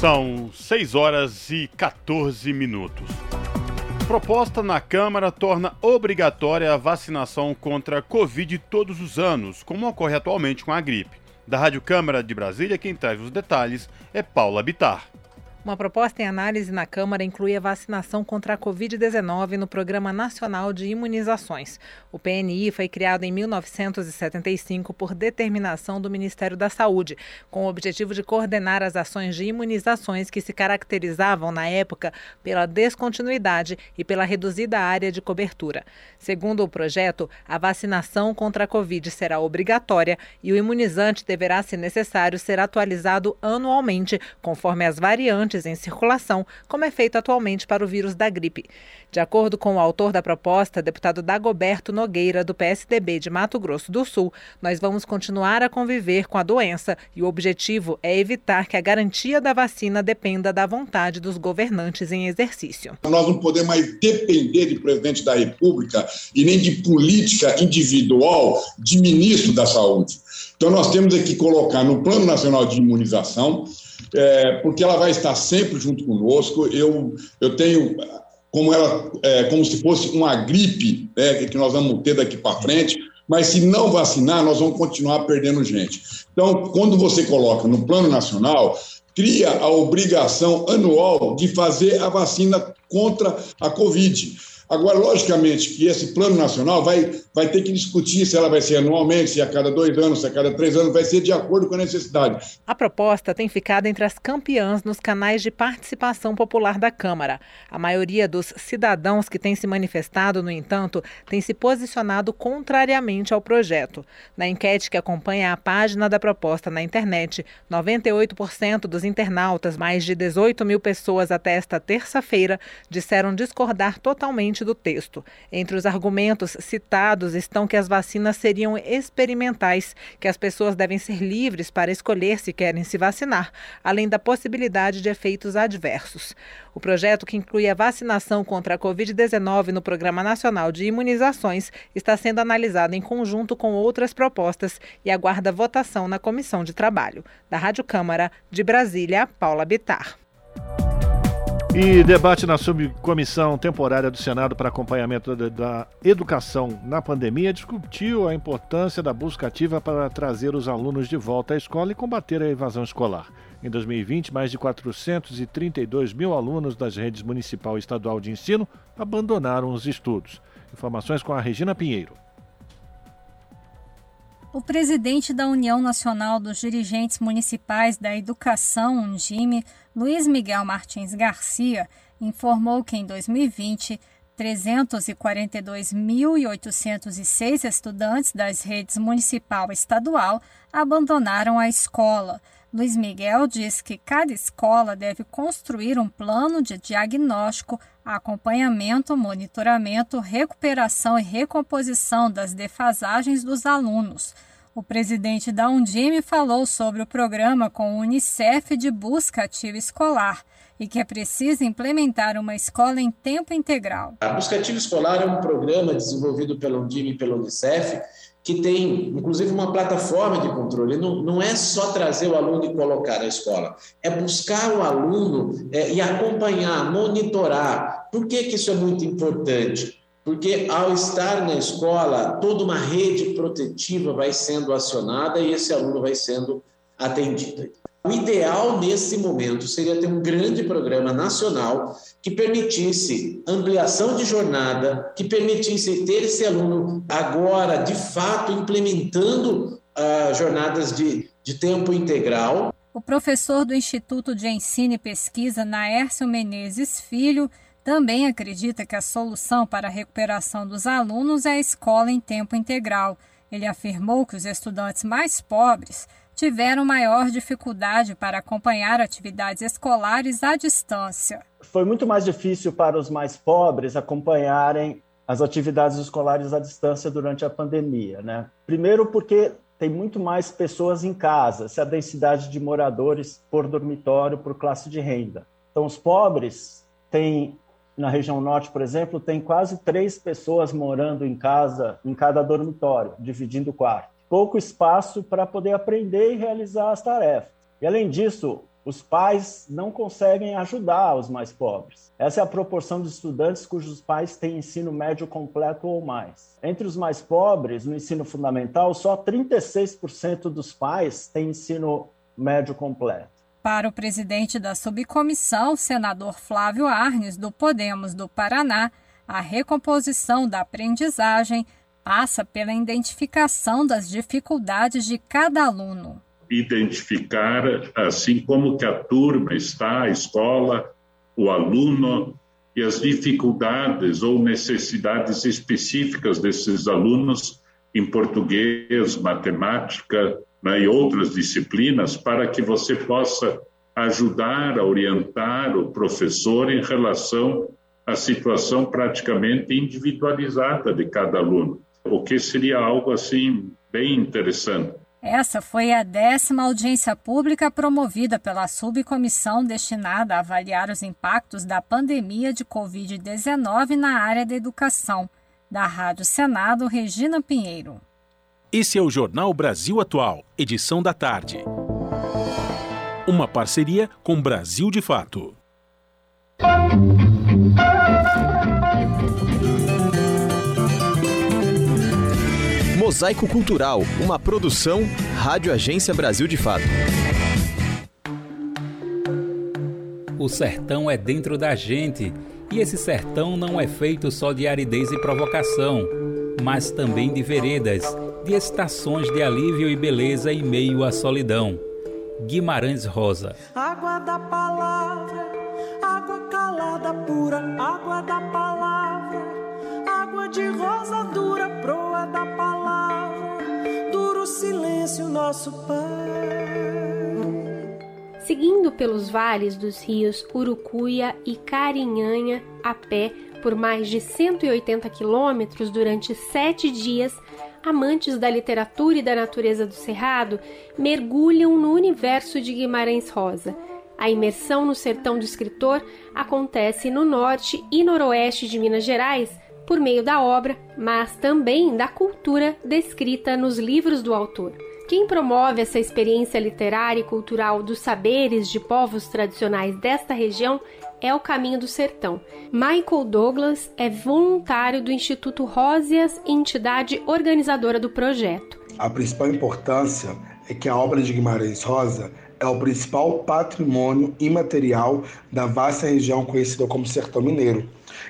São 6 horas e 14 minutos. Proposta na Câmara torna obrigatória a vacinação contra a Covid todos os anos, como ocorre atualmente com a gripe. Da Rádio Câmara de Brasília, quem traz os detalhes é Paula Bitar. Uma proposta em análise na Câmara inclui a vacinação contra a Covid-19 no Programa Nacional de Imunizações. O PNI foi criado em 1975 por determinação do Ministério da Saúde, com o objetivo de coordenar as ações de imunizações que se caracterizavam na época pela descontinuidade e pela reduzida área de cobertura. Segundo o projeto, a vacinação contra a Covid será obrigatória e o imunizante deverá, se necessário, ser atualizado anualmente, conforme as variantes em circulação, como é feito atualmente para o vírus da gripe. De acordo com o autor da proposta, deputado Dagoberto Nogueira, do PSDB de Mato Grosso do Sul, nós vamos continuar a conviver com a doença e o objetivo é evitar que a garantia da vacina dependa da vontade dos governantes em exercício. Nós não podemos mais depender de presidente da República e nem de política individual de ministro da Saúde. Então, nós temos que colocar no Plano Nacional de Imunização é, porque ela vai estar sempre junto conosco. Eu, eu tenho como ela, é, como se fosse uma gripe né, que nós vamos ter daqui para frente. Mas se não vacinar, nós vamos continuar perdendo gente. Então, quando você coloca no plano nacional, cria a obrigação anual de fazer a vacina contra a Covid. Agora, logicamente, que esse plano nacional vai, vai ter que discutir se ela vai ser anualmente, se a cada dois anos, se a cada três anos, vai ser de acordo com a necessidade. A proposta tem ficado entre as campeãs nos canais de participação popular da Câmara. A maioria dos cidadãos que têm se manifestado, no entanto, tem se posicionado contrariamente ao projeto. Na enquete que acompanha a página da proposta na internet, 98% dos internautas, mais de 18 mil pessoas até esta terça-feira, disseram discordar totalmente do texto. Entre os argumentos citados estão que as vacinas seriam experimentais, que as pessoas devem ser livres para escolher se querem se vacinar, além da possibilidade de efeitos adversos. O projeto, que inclui a vacinação contra a Covid-19 no Programa Nacional de Imunizações, está sendo analisado em conjunto com outras propostas e aguarda votação na Comissão de Trabalho. Da Rádio Câmara, de Brasília, Paula Bitar. E debate na subcomissão temporária do Senado para acompanhamento da, educação na pandemia discutiu a importância da busca ativa para trazer os alunos de volta à escola e combater a evasão escolar. Em 2020, mais de 432 mil alunos das redes municipal e estadual de ensino abandonaram os estudos. Informações com a Regina Pinheiro. O presidente da União Nacional dos Dirigentes Municipais da Educação, UNGIME, Luiz Miguel Martins Garcia, informou que em 2020, 342.806 estudantes das redes municipal e estadual abandonaram a escola. Luiz Miguel diz que cada escola deve construir um plano de diagnóstico, acompanhamento, monitoramento, recuperação e recomposição das defasagens dos alunos. O presidente da Undime falou sobre o programa com o Unicef de busca ativa escolar e que é preciso implementar uma escola em tempo integral. A busca ativa escolar é um programa desenvolvido pela Undime e pela Unicef que tem, inclusive, uma plataforma de controle. Não, não é só trazer o aluno e colocar na escola, é buscar o aluno é, e acompanhar, monitorar. Por que, que isso é muito importante? Porque ao estar na escola, toda uma rede protetiva vai sendo acionada e esse aluno vai sendo atendido. O ideal nesse momento seria ter um grande programa nacional que permitisse ampliação de jornada, que permitisse ter esse aluno agora, de fato, implementando uh, jornadas de, de tempo integral. O professor do Instituto de Ensino e Pesquisa, Naércio Menezes Filho, também acredita que a solução para a recuperação dos alunos é a escola em tempo integral. Ele afirmou que os estudantes mais pobres tiveram maior dificuldade para acompanhar atividades escolares à distância. Foi muito mais difícil para os mais pobres acompanharem as atividades escolares à distância durante a pandemia, né? Primeiro porque tem muito mais pessoas em casa, se a densidade de moradores por dormitório, por classe de renda. Então, os pobres têm na região norte, por exemplo, tem quase três pessoas morando em casa, em cada dormitório, dividindo o quarto. Pouco espaço para poder aprender e realizar as tarefas. E além disso, os pais não conseguem ajudar os mais pobres. Essa é a proporção de estudantes cujos pais têm ensino médio completo ou mais. Entre os mais pobres, no ensino fundamental, só 36% dos pais têm ensino médio completo. Para o presidente da subcomissão, senador Flávio Arnes, do Podemos do Paraná, a recomposição da aprendizagem passa pela identificação das dificuldades de cada aluno. Identificar assim como que a turma está, a escola, o aluno e as dificuldades ou necessidades específicas desses alunos em português, matemática né, e outras disciplinas, para que você possa ajudar a orientar o professor em relação à situação praticamente individualizada de cada aluno, o que seria algo assim bem interessante. Essa foi a décima audiência pública promovida pela subcomissão destinada a avaliar os impactos da pandemia de Covid-19 na área da educação. Da Rádio Senado, Regina Pinheiro. Esse é o Jornal Brasil Atual, edição da tarde. Uma parceria com Brasil de Fato. Mosaico Cultural, uma produção Rádio Agência Brasil de Fato. O sertão é dentro da gente, e esse sertão não é feito só de aridez e provocação, mas também de veredas, de estações de alívio e beleza em meio à solidão. Guimarães Rosa. Água da palavra, água calada pura, água da palavra, água de rosa dura, proa da silêncio nosso Pai. Seguindo pelos vales dos rios Urucuia e Carinhanha a pé por mais de 180 quilômetros durante sete dias, amantes da literatura e da natureza do Cerrado mergulham no universo de Guimarães Rosa. A imersão no sertão do escritor acontece no norte e noroeste de Minas Gerais, por meio da obra, mas também da cultura descrita nos livros do autor. Quem promove essa experiência literária e cultural dos saberes de povos tradicionais desta região é o Caminho do Sertão. Michael Douglas é voluntário do Instituto Rósias, entidade organizadora do projeto. A principal importância é que a obra de Guimarães Rosa é o principal patrimônio imaterial da vasta região conhecida como Sertão Mineiro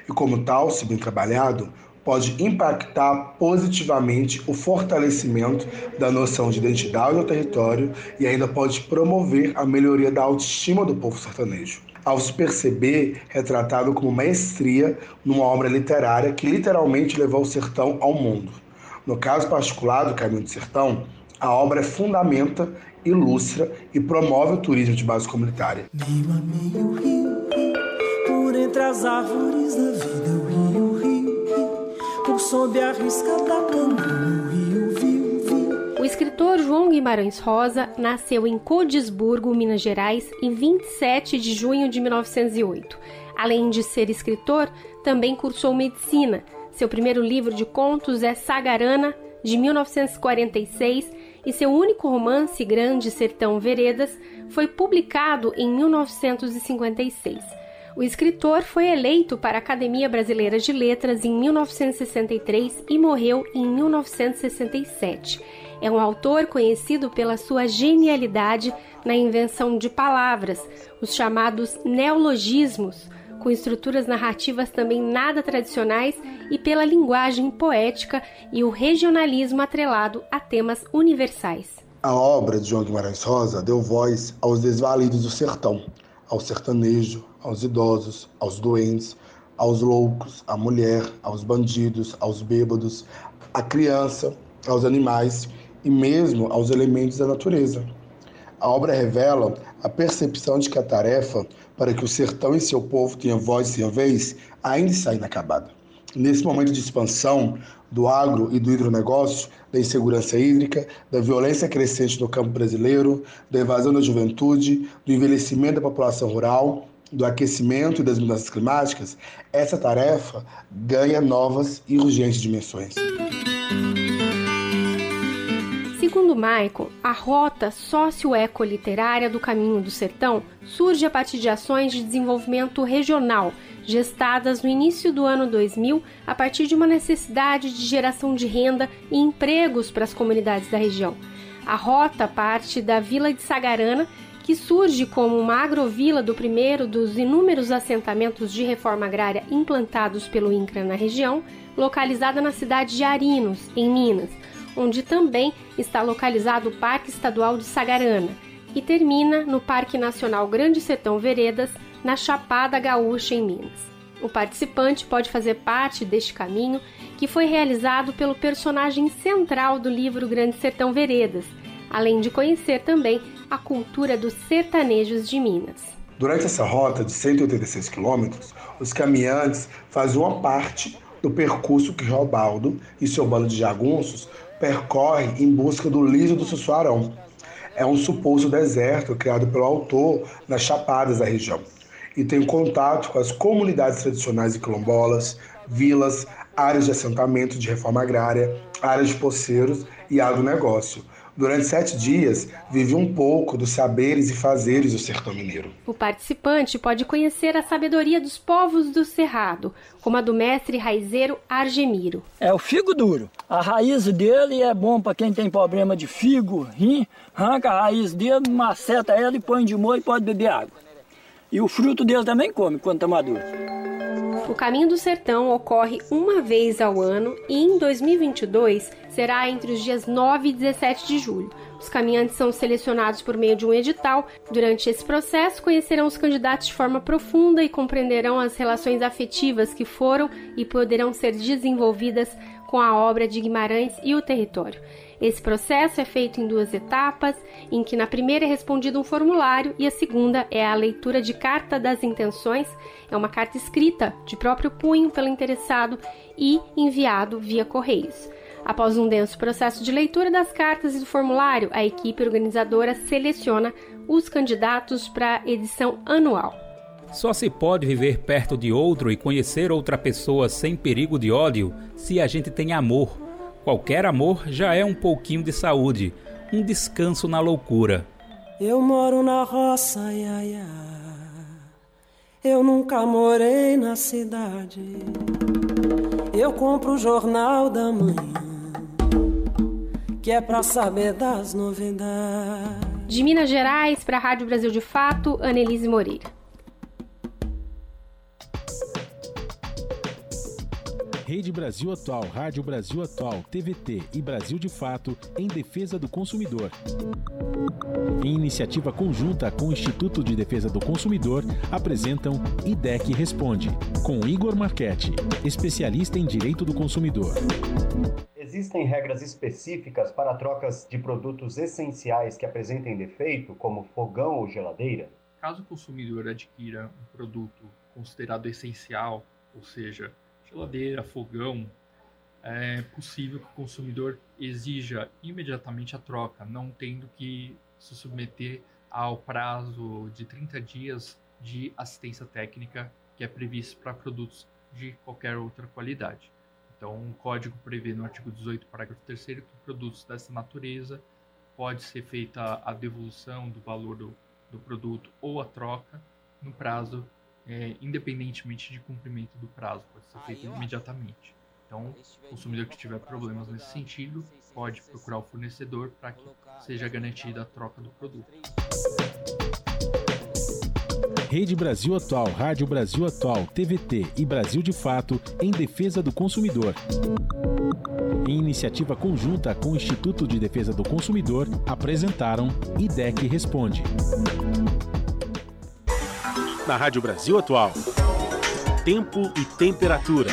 e, como tal, se bem trabalhado, pode impactar positivamente o fortalecimento da noção de identidade no território e ainda pode promover a melhoria da autoestima do povo sertanejo. Ao se perceber retratado como maestria numa obra literária que literalmente levou o sertão ao mundo. No caso particular do Caminho do Sertão, a obra fundamenta, ilustra e promove o turismo de base comunitária. Meio a meio rio, por entre as árvores da vida, o rio, rio, rio, por sob a risca da canoa, o rio, viu, viu. O escritor João Guimarães Rosa nasceu em Codisburgo, Minas Gerais, em 27 de junho de 1908. Além de ser escritor, também cursou medicina. Seu primeiro livro de contos é Sagarana, de 1946, e seu único romance, Grande Sertão Veredas, foi publicado em 1956. O escritor foi eleito para a Academia Brasileira de Letras em 1963 e morreu em 1967. É um autor conhecido pela sua genialidade na invenção de palavras, os chamados neologismos, com estruturas narrativas também nada tradicionais e pela linguagem poética e o regionalismo atrelado a temas universais. A obra de João Guimarães Rosa deu voz aos desvalidos do sertão, ao sertanejo, aos idosos, aos doentes, aos loucos, à mulher, aos bandidos, aos bêbados, à criança, aos animais e mesmo aos elementos da natureza. A obra revela a percepção de que a tarefa para que o sertão e seu povo tenham voz e tenham vez ainda está inacabada. Nesse momento de expansão do agro e do hidronegócio, da insegurança hídrica, da violência crescente no campo brasileiro, da evasão da juventude, do envelhecimento da população rural, do aquecimento e das mudanças climáticas, essa tarefa ganha novas e urgentes dimensões. Segundo Michael, a rota socioecoliterária do Caminho do Sertão surge a partir de ações de desenvolvimento regional, gestadas no início do ano 2000 a partir de uma necessidade de geração de renda e empregos para as comunidades da região. A rota parte da vila de Sagarana, que surge como uma agrovila do primeiro dos inúmeros assentamentos de reforma agrária implantados pelo INCRA na região, localizada na cidade de Arinos, em Minas, onde também está localizado o Parque Estadual de Sagarana, e termina no Parque Nacional Grande Sertão Veredas, na Chapada Gaúcha, em Minas. O participante pode fazer parte deste caminho que foi realizado pelo personagem central do livro Grande Sertão Veredas, além de conhecer também a cultura dos sertanejos de Minas. Durante essa rota de 186 quilômetros, os caminhantes fazem uma parte do percurso que Robaldo e seu bando de jagunços percorre em busca do liso do Sussuarão. É um suposto deserto criado pelo autor nas chapadas da região e tem contato com as comunidades tradicionais e quilombolas, vilas, áreas de assentamento de reforma agrária, áreas de poceiros e agronegócio. Durante sete dias, vive um pouco dos saberes e fazeres do sertão mineiro. O participante pode conhecer a sabedoria dos povos do Cerrado, como a do mestre raizeiro Argemiro. É o figo duro. A raiz dele é bom para quem tem problema de figo, rim, arranca a raiz dele, maceta ela e põe de molho e pode beber água. E o fruto dele também come quando está maduro. O Caminho do Sertão ocorre uma vez ao ano e em 2022 será entre os dias 9 e 17 de julho. Os caminhantes são selecionados por meio de um edital. Durante esse processo, conhecerão os candidatos de forma profunda e compreenderão as relações afetivas que foram e poderão ser desenvolvidas com a obra de Guimarães e o território. Esse processo é feito em duas etapas, em que na primeira é respondido um formulário e a segunda é a leitura de carta das intenções, é uma carta escrita de próprio punho pelo interessado e enviado via correios. Após um denso processo de leitura das cartas e do formulário, a equipe organizadora seleciona os candidatos para a edição anual. Só se pode viver perto de outro e conhecer outra pessoa sem perigo de ódio se a gente tem amor Qualquer amor já é um pouquinho de saúde, um descanso na loucura. Eu moro na roça, ia, ia. Eu nunca morei na cidade. Eu compro o jornal da manhã, que é pra saber das novidades. De Minas Gerais para a Rádio Brasil de Fato, Anelise Moreira. Rede Brasil Atual, Rádio Brasil Atual, TVT e Brasil de Fato em defesa do consumidor. Em iniciativa conjunta com o Instituto de Defesa do Consumidor, apresentam IDEC Responde, com Igor Marchetti, especialista em direito do consumidor. Existem regras específicas para trocas de produtos essenciais que apresentem defeito, como fogão ou geladeira? Caso o consumidor adquira um produto considerado essencial, ou seja, geladeira, fogão, é possível que o consumidor exija imediatamente a troca, não tendo que se submeter ao prazo de 30 dias de assistência técnica que é previsto para produtos de qualquer outra qualidade. Então, o código prevê no artigo 18, parágrafo 3 que produtos dessa natureza pode ser feita a devolução do valor do, do produto ou a troca no prazo é, independentemente de cumprimento do prazo, pode ser feito imediatamente. Então, o consumidor que tiver problemas nesse sentido pode procurar o fornecedor para que seja garantida a troca do produto. Rede Brasil Atual, Rádio Brasil Atual, TVT e Brasil de Fato em defesa do consumidor. Em iniciativa conjunta com o Instituto de Defesa do Consumidor, apresentaram IDEC Responde na Rádio Brasil Atual. Tempo e temperatura.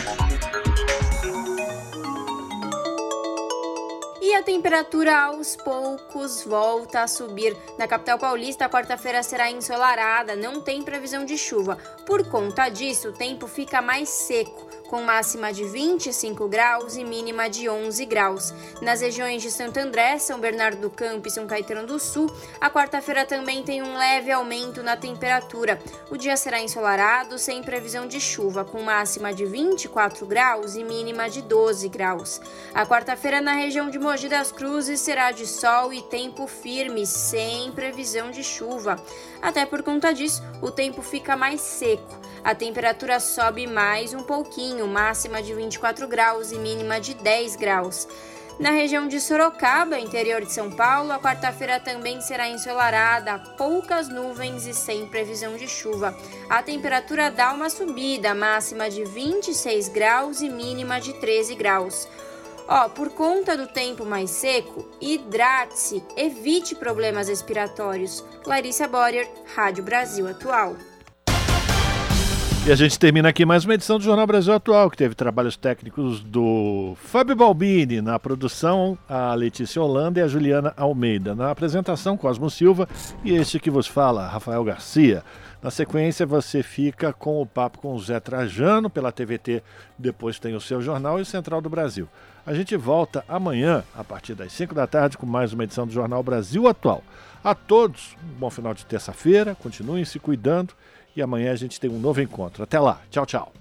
Temperatura aos poucos volta a subir. Na capital paulista, a quarta-feira será ensolarada, não tem previsão de chuva. Por conta disso, o tempo fica mais seco com máxima de 25 graus e mínima de 11 graus. Nas regiões de Santo André, São Bernardo do Campo e São Caetano do Sul, a quarta-feira também tem um leve aumento na temperatura. O dia será ensolarado, sem previsão de chuva, com máxima de 24 graus e mínima de 12 graus. A quarta-feira na região de Mogi das Cruzes será de sol e tempo firme, sem previsão de chuva. Até por conta disso, o tempo fica mais seco. A temperatura sobe mais um pouquinho, máxima de 24 graus e mínima de 10 graus. Na região de Sorocaba, interior de São Paulo, a quarta-feira também será ensolarada, poucas nuvens e sem previsão de chuva. A temperatura dá uma subida, máxima de 26 graus e mínima de 13 graus. Ó, por conta do tempo mais seco, hidrate-se, evite problemas respiratórios. Larissa Borer, Rádio Brasil Atual. E a gente termina aqui mais uma edição do Jornal Brasil Atual, que teve trabalhos técnicos do Fábio Balbini, na produção a Letícia Holanda e a Juliana Almeida, na apresentação Cosmo Silva e este que vos fala, Rafael Garcia. Na sequência, você fica com o papo com o Zé Trajano pela TVT, depois tem o seu jornal e o Central do Brasil. A gente volta amanhã, a partir das 5 da tarde, com mais uma edição do Jornal Brasil Atual. A todos, um bom final de terça-feira, continuem se cuidando e amanhã a gente tem um novo encontro. Até lá, tchau, tchau.